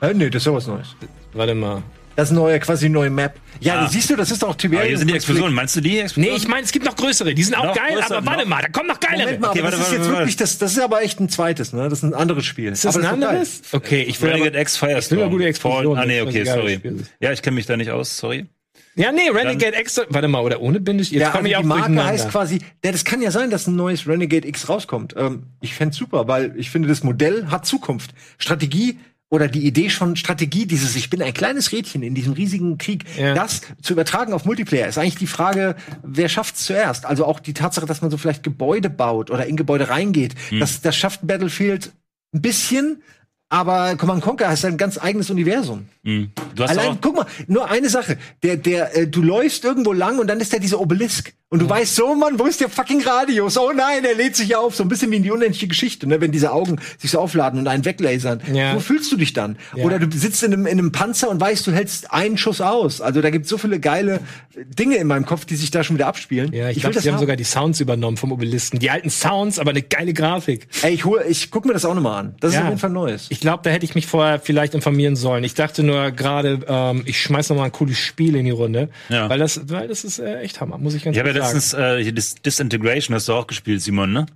Äh, nee, das ist ja was Neues. Warte mal. Das ist neue, quasi neue Map. Ja, Ah. siehst du, das ist doch Tiberium. Aber hier sind die Explosionen. Meinst du die Explosionen? Nee, ich meine, es gibt noch größere. Die sind auch Noch geil, größer, aber warte noch- mal, da kommen noch geilere. Moment mal, Okay, aber warte, das ist warte, jetzt warte. wirklich, das, das ist aber echt ein zweites, ne? Das ist ein anderes Spiel. Ist das aber ein geil. anderes? Okay, ich will Renegade X Firestorm. Ich will gute Explosionen. Ah, nee, Das ist okay, sorry. Ja, ich kenne mich da nicht aus, sorry. Ja, nee, Renegade X, warte mal, oder ohne Bindestrich. Jetzt Ja, komme also ich auch die Marke heißt quasi, ja, das kann ja sein, dass ein neues Renegade X rauskommt. Ähm, ich fänd's super, weil ich finde, das Modell hat Zukunft. Strategie oder die Idee von Strategie, dieses Ich bin ein kleines Rädchen in diesem riesigen Krieg, Ja. das zu übertragen auf Multiplayer, ist eigentlich die Frage, wer schafft's zuerst? Also auch die Tatsache, dass man so vielleicht Gebäude baut oder in Gebäude reingeht, das, das schafft Battlefield ein bisschen, aber Command Conquer ist ein ganz eigenes Universum. Hm. Du hast Allein, guck mal, nur eine Sache. Der, der, äh, du läufst irgendwo lang und dann ist da dieser Obelisk. Und du weißt so, Mann, wo ist der fucking Radius? Oh nein, er lädt sich auf. So ein bisschen wie in die unendliche Geschichte, ne? wenn diese Augen sich so aufladen und einen weglasern. Ja. Wo fühlst du dich dann? Ja. Oder du sitzt in einem, in einem Panzer und weißt, du hältst einen Schuss aus. Also da gibt's so viele geile Dinge in meinem Kopf, die sich da schon wieder abspielen. Ja, ich, will glaube, sie haben haben. sogar die Sounds übernommen vom Obelisken. Die alten Sounds, aber eine geile Grafik. Ey, ich, hol, ich guck mir das auch nochmal an. Das ist Ja. auf jeden Fall Neues. Ich glaube, da hätte ich mich vorher vielleicht informieren sollen. Ich dachte nur gerade, ähm, ich schmeiß noch mal ein cooles Spiel in die Runde. Ja. Weil das, weil das ist äh, echt Hammer, muss ich ganz ich ja ehrlich sagen. Letztens äh, hier Dis Disintegration hast du auch gespielt, Simon, ne?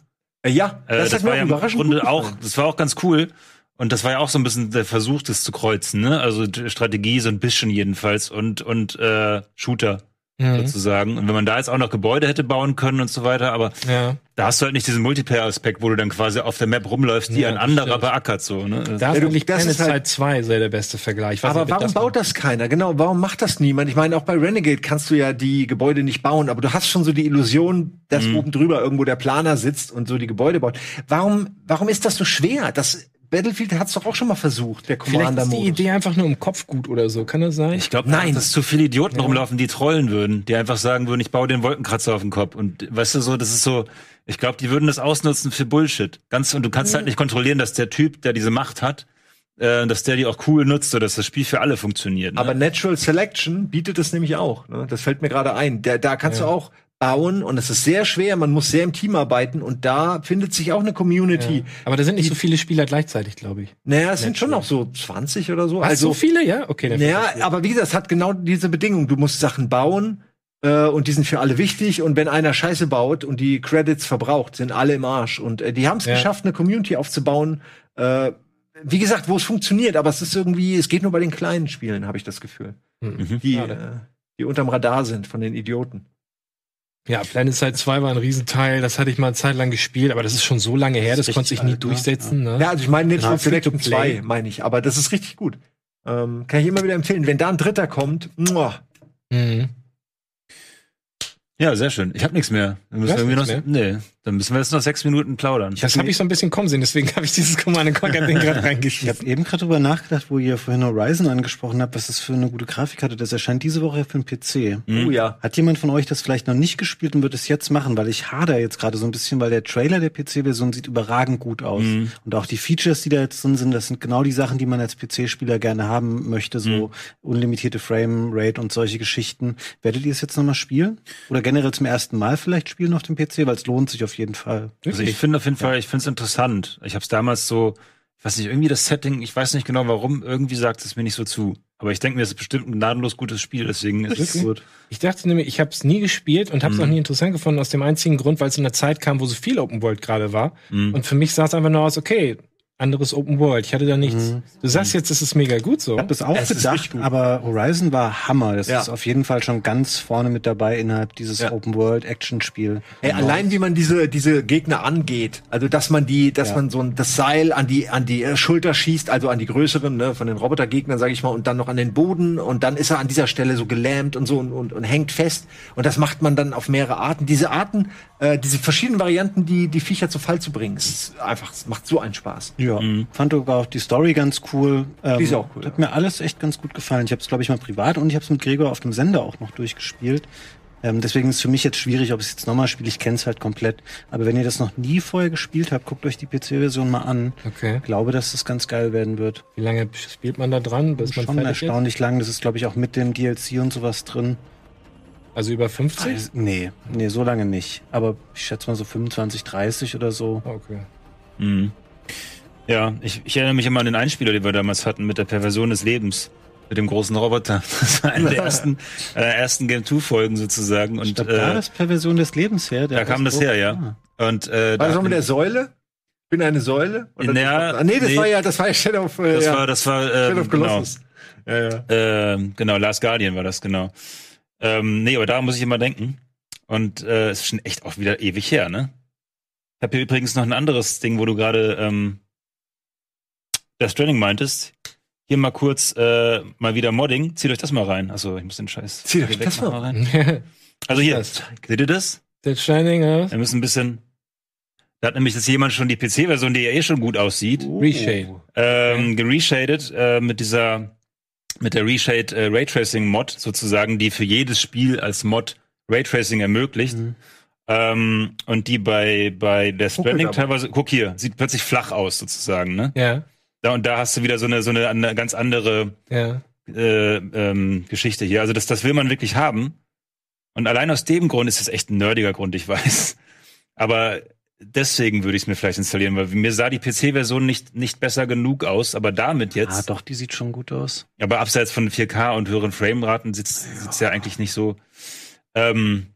Äh, ja, Äh, das, das war ja im Grunde auch, das war auch ganz cool. Und das war ja auch so ein bisschen der Versuch, das zu kreuzen, ne? Also Strategie so ein bisschen jedenfalls und und äh, Shooter Mhm. sozusagen. Und wenn man da jetzt auch noch Gebäude hätte bauen können und so weiter, aber Ja. da hast du halt nicht diesen Multiplayer-Aspekt, wo du dann quasi auf der Map rumläufst, die Ja, ein das anderer stimmt. beackert so. Ne? Da ist Ja, eigentlich das ist halt- 2 sehr der beste Vergleich. Aber nicht, warum baut das keiner? Genau, warum macht das niemand? Ich meine, auch bei Renegade kannst du ja die Gebäude nicht bauen, aber du hast schon so die Illusion, dass Mhm. oben drüber irgendwo der Planer sitzt und so die Gebäude baut. Warum, warum ist das so schwer? Das Battlefield hat es doch auch schon mal versucht, der Vielleicht ist die. Idee einfach nur im Kopf gut oder so. Kann das sein? Ich glaube, Nein. dass zu viele Idioten rumlaufen, die trollen würden, die einfach sagen würden, ich baue den Wolkenkratzer auf den Kopf. Und weißt du so, das ist so, ich glaube, die würden das ausnutzen für Bullshit. Ganz, und du kannst halt nicht kontrollieren, dass der Typ, der diese Macht hat, äh, dass der die auch cool nutzt, so dass das Spiel für alle funktioniert. Ne? Aber Natural Selection bietet es nämlich auch. Ne? Das fällt mir gerade ein. Der, da kannst Ja. du auch bauen und es ist sehr schwer. Man muss sehr im Team arbeiten und da findet sich auch eine Community. Ja. Aber da sind nicht so viele Spieler gleichzeitig, glaube ich. Naja, es sind schon noch so 20 oder so. Also so viele, ja? Okay, dann Ja, verstehe ich. aber wie gesagt, es hat genau diese Bedingung. Du musst Sachen bauen äh, und die sind für alle wichtig. Und wenn einer Scheiße baut und die Credits verbraucht, sind alle im Arsch. Und äh, die haben es Ja. geschafft, eine Community aufzubauen. Äh, wie gesagt, wo es funktioniert, aber es ist irgendwie, es geht nur bei den kleinen Spielen, habe ich das Gefühl. Mhm. Die, äh, die unterm Radar sind von den Idioten. Ja, Planet Side 2 war ein Riesenteil, das hatte ich mal eine Zeit lang gespielt, aber das ist schon so lange her, das, ist konnte ich nie alt, ne? durchsetzen. Ne? Ja, also ich meine Natural Ja, Free-to-Play. 2, meine ich, aber das ist richtig gut. Ähm, kann ich immer wieder empfehlen. Wenn da ein Dritter kommt, muah, Mhm. ja, sehr schön. Ich habe nichts mehr. Dann müssen Du wir hast irgendwie noch, nee, dann müssen wir jetzt noch sechs Minuten plaudern. Das habe ich so ein bisschen kommen sehen, deswegen habe ich dieses Command Conquer Ding gerade Ich reingeschrieben. habe eben gerade drüber nachgedacht, wo ihr vorhin Horizon angesprochen habt, was das für eine gute Grafik hatte. Das erscheint diese Woche für den PC. Mhm. oh ja. Hat jemand von euch das vielleicht noch nicht gespielt und wird es jetzt machen? Weil ich hader jetzt gerade so ein bisschen, weil der Trailer der PC-Version sieht überragend gut aus. Mhm. Und auch die Features, die da jetzt drin sind, das sind genau die Sachen, die man als PC-Spieler gerne haben möchte. So unlimitierte Frame-Rate und solche Geschichten. Werdet ihr es jetzt noch mal spielen? Oder generell zum ersten Mal vielleicht spielen auf dem PC? Weil es lohnt sich auf jeden Fall. Also ich finde auf jeden Fall, ich finde es interessant. Ich habe es damals so, ich weiß nicht, irgendwie das Setting, ich weiß nicht genau warum, irgendwie sagt es mir nicht so zu. Aber ich denke mir, es ist bestimmt ein gnadenlos gutes Spiel, deswegen ist es gut. Ich dachte nämlich, ich habe es nie gespielt und habe es Mhm. auch nie interessant gefunden, aus dem einzigen Grund, weil es in einer Zeit kam, wo so viel Open World gerade war. Mhm. Und für mich sah es einfach nur aus, okay, anderes Open World. Ich hatte da nichts. Mhm. Du sagst jetzt, es ist mega gut so. Ich habe das auch Es gedacht, aber Horizon war Hammer. Das Ja. ist auf jeden Fall schon ganz vorne mit dabei innerhalb dieses Ja. Open-World-Action-Spiel. Ey, allein wie man diese diese Gegner angeht, also dass man die, dass Ja. man so ein, das Seil an die an die äh, Schulter schießt, also an die größeren, ne, von den Robotergegnern, sage ich mal, und dann noch an den Boden und dann ist er an dieser Stelle so gelähmt und so und, und, und hängt fest und das macht man dann auf mehrere Arten. Diese Arten, äh, diese verschiedenen Varianten, die die Viecher zu Fall zu bringen, ist einfach, macht so einen Spaß. Ja, fand sogar auch die Story ganz cool. Ähm, Die ist auch cool, Hat mir alles echt ganz gut gefallen. Ich habe es, glaube ich, mal privat und ich habe es mit Gregor auf dem Sender auch noch durchgespielt. Ähm, deswegen ist es für mich jetzt schwierig, ob ich es jetzt nochmal spiele. Ich kenne es halt komplett. Aber wenn ihr das noch nie vorher gespielt habt, guckt euch die PC-Version mal an. Okay. Ich glaube, dass das ganz geil werden wird. Wie lange spielt man da dran, bis man Schon fertig ist? erstaunlich lang. Das ist, glaube ich, auch mit dem DLC und sowas drin. Also über 50? Also, nee, nee, so lange nicht. Aber ich schätze mal so 25, 30 oder so. Okay. Mhm. Ja, ich, ich erinnere mich immer an den Einspieler, den wir damals hatten mit der Perversion des Lebens. Mit dem großen Roboter. Das war eine der ersten, äh, ersten Game 2 Folgen sozusagen. Ich Und da äh, ist Perversion des Lebens her. der da kam das her, ja. Und äh, War das da- auch mit der Säule? Bin eine Säule? Ja, ah, nee, das nee. war ja, das war ja Shadow of, äh, das ja, war, das war, Shadow ähm, of genau. Colossus. Ja, ja. Ähm, genau, Last Guardian war das, genau. Ähm, nee, aber da muss ich immer denken. Und äh, es ist schon echt auch wieder ewig her, ne? Ich habe hier übrigens noch ein anderes Ding, wo du gerade ähm, Death Stranding meintest. Hier mal kurz äh, mal wieder Modding. Zieht euch das mal rein. Also ich muss den Scheiß. Zieht euch das mal rein. Also hier, Das. seht ihr das? Dead Shining, oder? Wir müssen ein bisschen. Da hat nämlich jetzt jemand schon die PC-Version, die ja eh schon gut aussieht, Reshade. ähm, gereshaded äh, mit dieser mit der Reshade äh, Raytracing Mod sozusagen, die für jedes Spiel als Mod Raytracing ermöglicht. Mhm. Ähm, und die bei bei der Stranding teilweise, guck hier, sieht plötzlich flach aus sozusagen, ne? Ja, Da und da hast du wieder so eine so eine, eine ganz andere ja. äh, ähm, Geschichte hier. Also das das will man wirklich haben. Und allein aus dem Grund ist es echt ein nerdiger Grund, ich weiß. Aber deswegen würde ich es mir vielleicht installieren, weil mir sah die PC-Version nicht, nicht besser genug aus, aber damit Ah, jetzt, doch, die sieht schon gut aus. aber abseits von 4K und höheren Frameraten sieht es ja eigentlich nicht so. Ähm,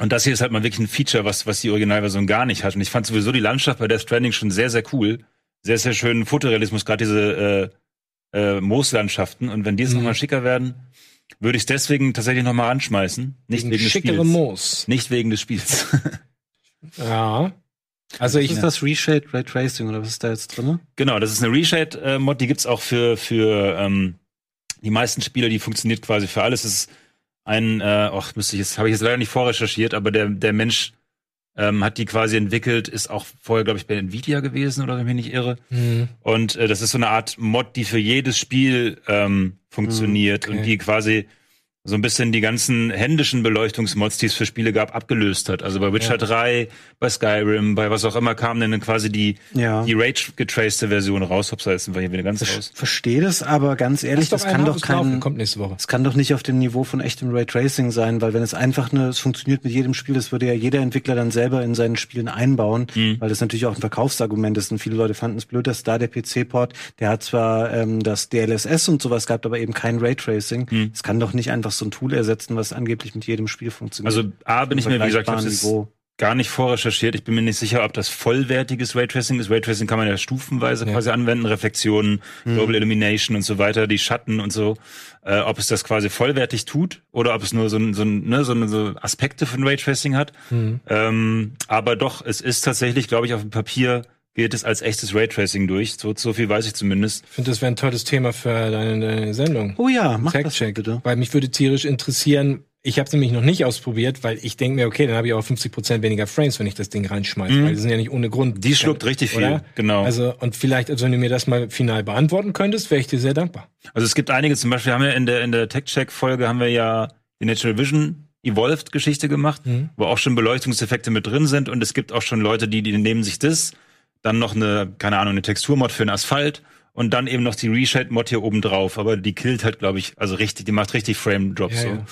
und das hier ist halt mal wirklich ein Feature, was, was die Originalversion gar nicht hat. Und ich fand sowieso die Landschaft bei Death Stranding schon sehr, sehr cool. Sehr, sehr schönen Fotorealismus, gerade diese äh, äh, Mooslandschaften. Und wenn die jetzt Mhm. noch mal schicker werden, würde ich es deswegen tatsächlich noch mal anschmeißen. Nicht wegen, des schickere Spiels. Moos. Nicht wegen des Spiels. Ja. Also Was ich, ist das Reshade Ray Tracing oder was ist da jetzt drin? genau, das ist eine Reshade-Mod, die gibt's auch für, für ähm, die meisten Spieler, die funktioniert quasi für alles. Es ist ein, äh, ach, müsste ich jetzt, habe ich jetzt leider nicht vorrecherchiert, aber der, der Mensch ähm, hat die quasi entwickelt, ist auch vorher, glaube ich, bei Nvidia gewesen oder wenn ich mich nicht irre. Hm. Und äh, das ist so eine Art Mod, die für jedes Spiel ähm, funktioniert okay. und die quasi so ein bisschen die ganzen händischen Beleuchtungsmods, die es für Spiele gab, abgelöst hat. Also bei Witcher Ja. 3, bei Skyrim, bei was auch immer kam dann quasi die, Ja. die Rage-getracete Version raus. Hops, jetzt sind wir hier wieder ganz Ich raus. verstehe das, aber ganz ehrlich, das kann doch kein, kommt nächste Woche. das kann doch nicht auf dem Niveau von echtem Raytracing sein, weil wenn es einfach eine, es funktioniert mit jedem Spiel, das würde ja jeder Entwickler dann selber in seinen Spielen einbauen, Mhm. weil das natürlich auch ein Verkaufsargument ist. Und viele Leute fanden es blöd, dass da der PC-Port, der hat zwar ähm, das DLSS und sowas gehabt, aber eben kein Raytracing. Mhm. Es kann doch nicht einfach so ein Tool ersetzen, was angeblich mit jedem Spiel funktioniert. Also A bin ich mir, wie gesagt, ich habe gar nicht vorrecherchiert. Ich bin mir nicht sicher, ob das vollwertiges Raytracing ist. Raytracing kann man ja stufenweise Ja. quasi anwenden, Reflexionen, Mhm. Global Illumination und so weiter, die Schatten und so. Äh, ob es das quasi vollwertig tut oder ob es nur so, so, ne, so, so Aspekte von Raytracing hat. Hm. Ähm, aber doch, es ist tatsächlich, glaube ich, auf dem Papier geht es als echtes Raytracing durch. So, so viel weiß ich zumindest. Ich finde, das wäre ein tolles Thema für deine, deine Sendung. Oh ja, mach das Fact-Check. bitte. Weil mich würde tierisch interessieren, ich habe es nämlich noch nicht ausprobiert, weil ich denke mir, okay, dann habe ich auch 50% weniger Frames, wenn ich das Ding reinschmeiße. Mhm. Weil die sind ja nicht ohne Grund. Die schluckt richtig viel, Oder? genau. Also, und vielleicht, also wenn du mir das mal final beantworten könntest, wäre ich dir sehr dankbar. Also es gibt einige, zum Beispiel haben wir in der, in der Tech-Check-Folge haben wir ja die Natural Vision Evolved-Geschichte gemacht, Mhm. wo auch schon Beleuchtungseffekte mit drin sind und es gibt auch schon Leute, die, die nehmen sich das, dann noch eine, keine Ahnung, eine Texturmod für den Asphalt und dann eben noch die Reshade-Mod hier oben drauf, aber die killt halt, glaube ich, also richtig, die macht richtig Frame-Drops Ja, so. ja.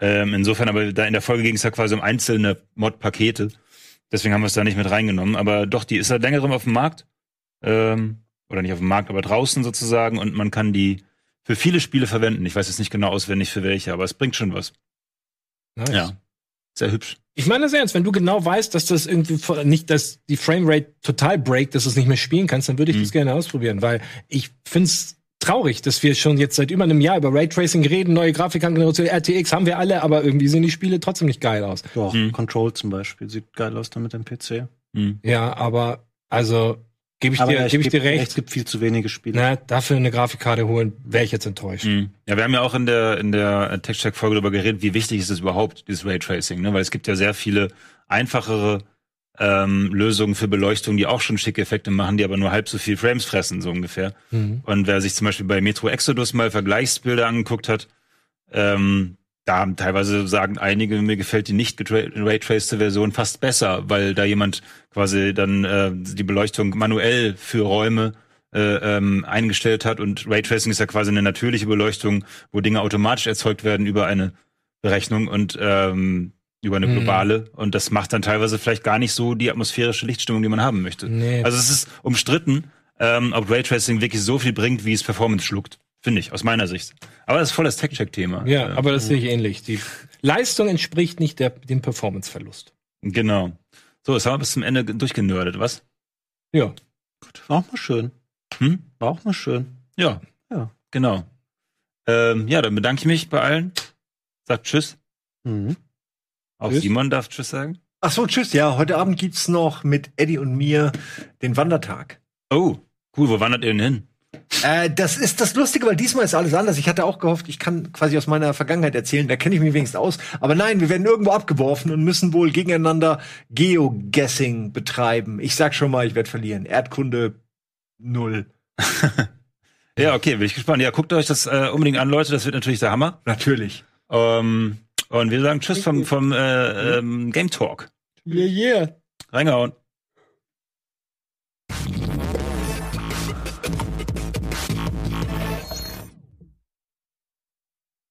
Ähm, insofern, aber da in der Folge ging es ja quasi um einzelne Mod-Pakete. Deswegen haben wir es da nicht mit reingenommen. Aber doch, die ist seit längerem auf dem Markt. Ähm, oder nicht auf dem Markt, aber draußen sozusagen. Und man kann die für viele Spiele verwenden. Ich weiß jetzt nicht genau auswendig für welche, aber es bringt schon was. Nice. Ja. Sehr hübsch. Ich meine das ernst, wenn du genau weißt, dass das irgendwie nicht, dass die Framerate total breakt, dass du es nicht mehr spielen kannst, dann würde ich Mhm. das gerne ausprobieren, weil ich find's traurig, dass wir schon jetzt seit über einem Jahr über Raytracing reden, neue Grafikkartengeneration, RTX haben wir alle, aber irgendwie sehen die Spiele trotzdem nicht geil aus. Doch, Mhm. Control zum Beispiel sieht geil aus damit am PC. Hm. Ja, aber also gebe ich dir, ja, gebe ich dir geb recht. Es gibt viel zu wenige Spiele. Na, dafür eine Grafikkarte holen, wäre ich jetzt enttäuscht. Mhm. Ja, wir haben ja auch in der, in der Tech-Check-Folge darüber geredet, wie wichtig ist es überhaupt, dieses Raytracing, ne? Weil es gibt ja sehr viele einfachere ähm, Lösungen für Beleuchtung, die auch schon schicke Effekte machen, die aber nur halb so viel Frames fressen, so ungefähr. Mhm. Und wer sich zum Beispiel bei Metro Exodus mal Vergleichsbilder angeguckt hat, ähm, da haben teilweise sagen einige, mir gefällt die nicht raytraced Version fast besser, weil da jemand quasi dann äh, die Beleuchtung manuell für Räume äh, ähm, eingestellt hat und Raytracing ist ja quasi eine natürliche Beleuchtung, wo Dinge automatisch erzeugt werden über eine Berechnung und ähm, über eine Mhm. globale und das macht dann teilweise vielleicht gar nicht so die atmosphärische Lichtstimmung, die man haben möchte. Nee. Also es ist umstritten, ähm, ob Raytracing wirklich so viel bringt, wie es Performance schluckt. Finde ich, aus meiner Sicht. Aber das ist voll das Tech-Check-Thema. Ja, aber das sehe ich ähnlich. Die Leistung entspricht nicht der, dem Performanceverlust. Genau. So, jetzt haben wir bis zum Ende durchgenördet, was? Ja. Gut, war auch mal schön. Hm? War auch mal schön. Ja. Ja. Genau. Ähm, ja, dann bedanke ich mich bei allen. Sagt Tschüss. Mhm. Auch Tschüss. Simon darf Tschüss sagen. Ach so, tschüss. Ja, heute Abend gibt's noch mit Eddie und mir den Wandertag. Oh, cool, wo wandert ihr denn hin? Äh, das ist das Lustige, weil diesmal ist alles anders. Ich hatte auch gehofft, ich kann quasi aus meiner Vergangenheit erzählen, da kenne ich mich wenigstens aus. Aber nein, wir werden irgendwo abgeworfen und müssen wohl gegeneinander Geoguessing betreiben. Ich sag schon mal, ich werde verlieren. Erdkunde null. Ja, okay, bin ich gespannt. Ja, guckt euch das äh, unbedingt an, Leute. Das wird natürlich der Hammer. Natürlich. Ähm, und wir sagen Tschüss vom, vom äh, ähm, Game Talk. Yeah, yeah. Reingehauen.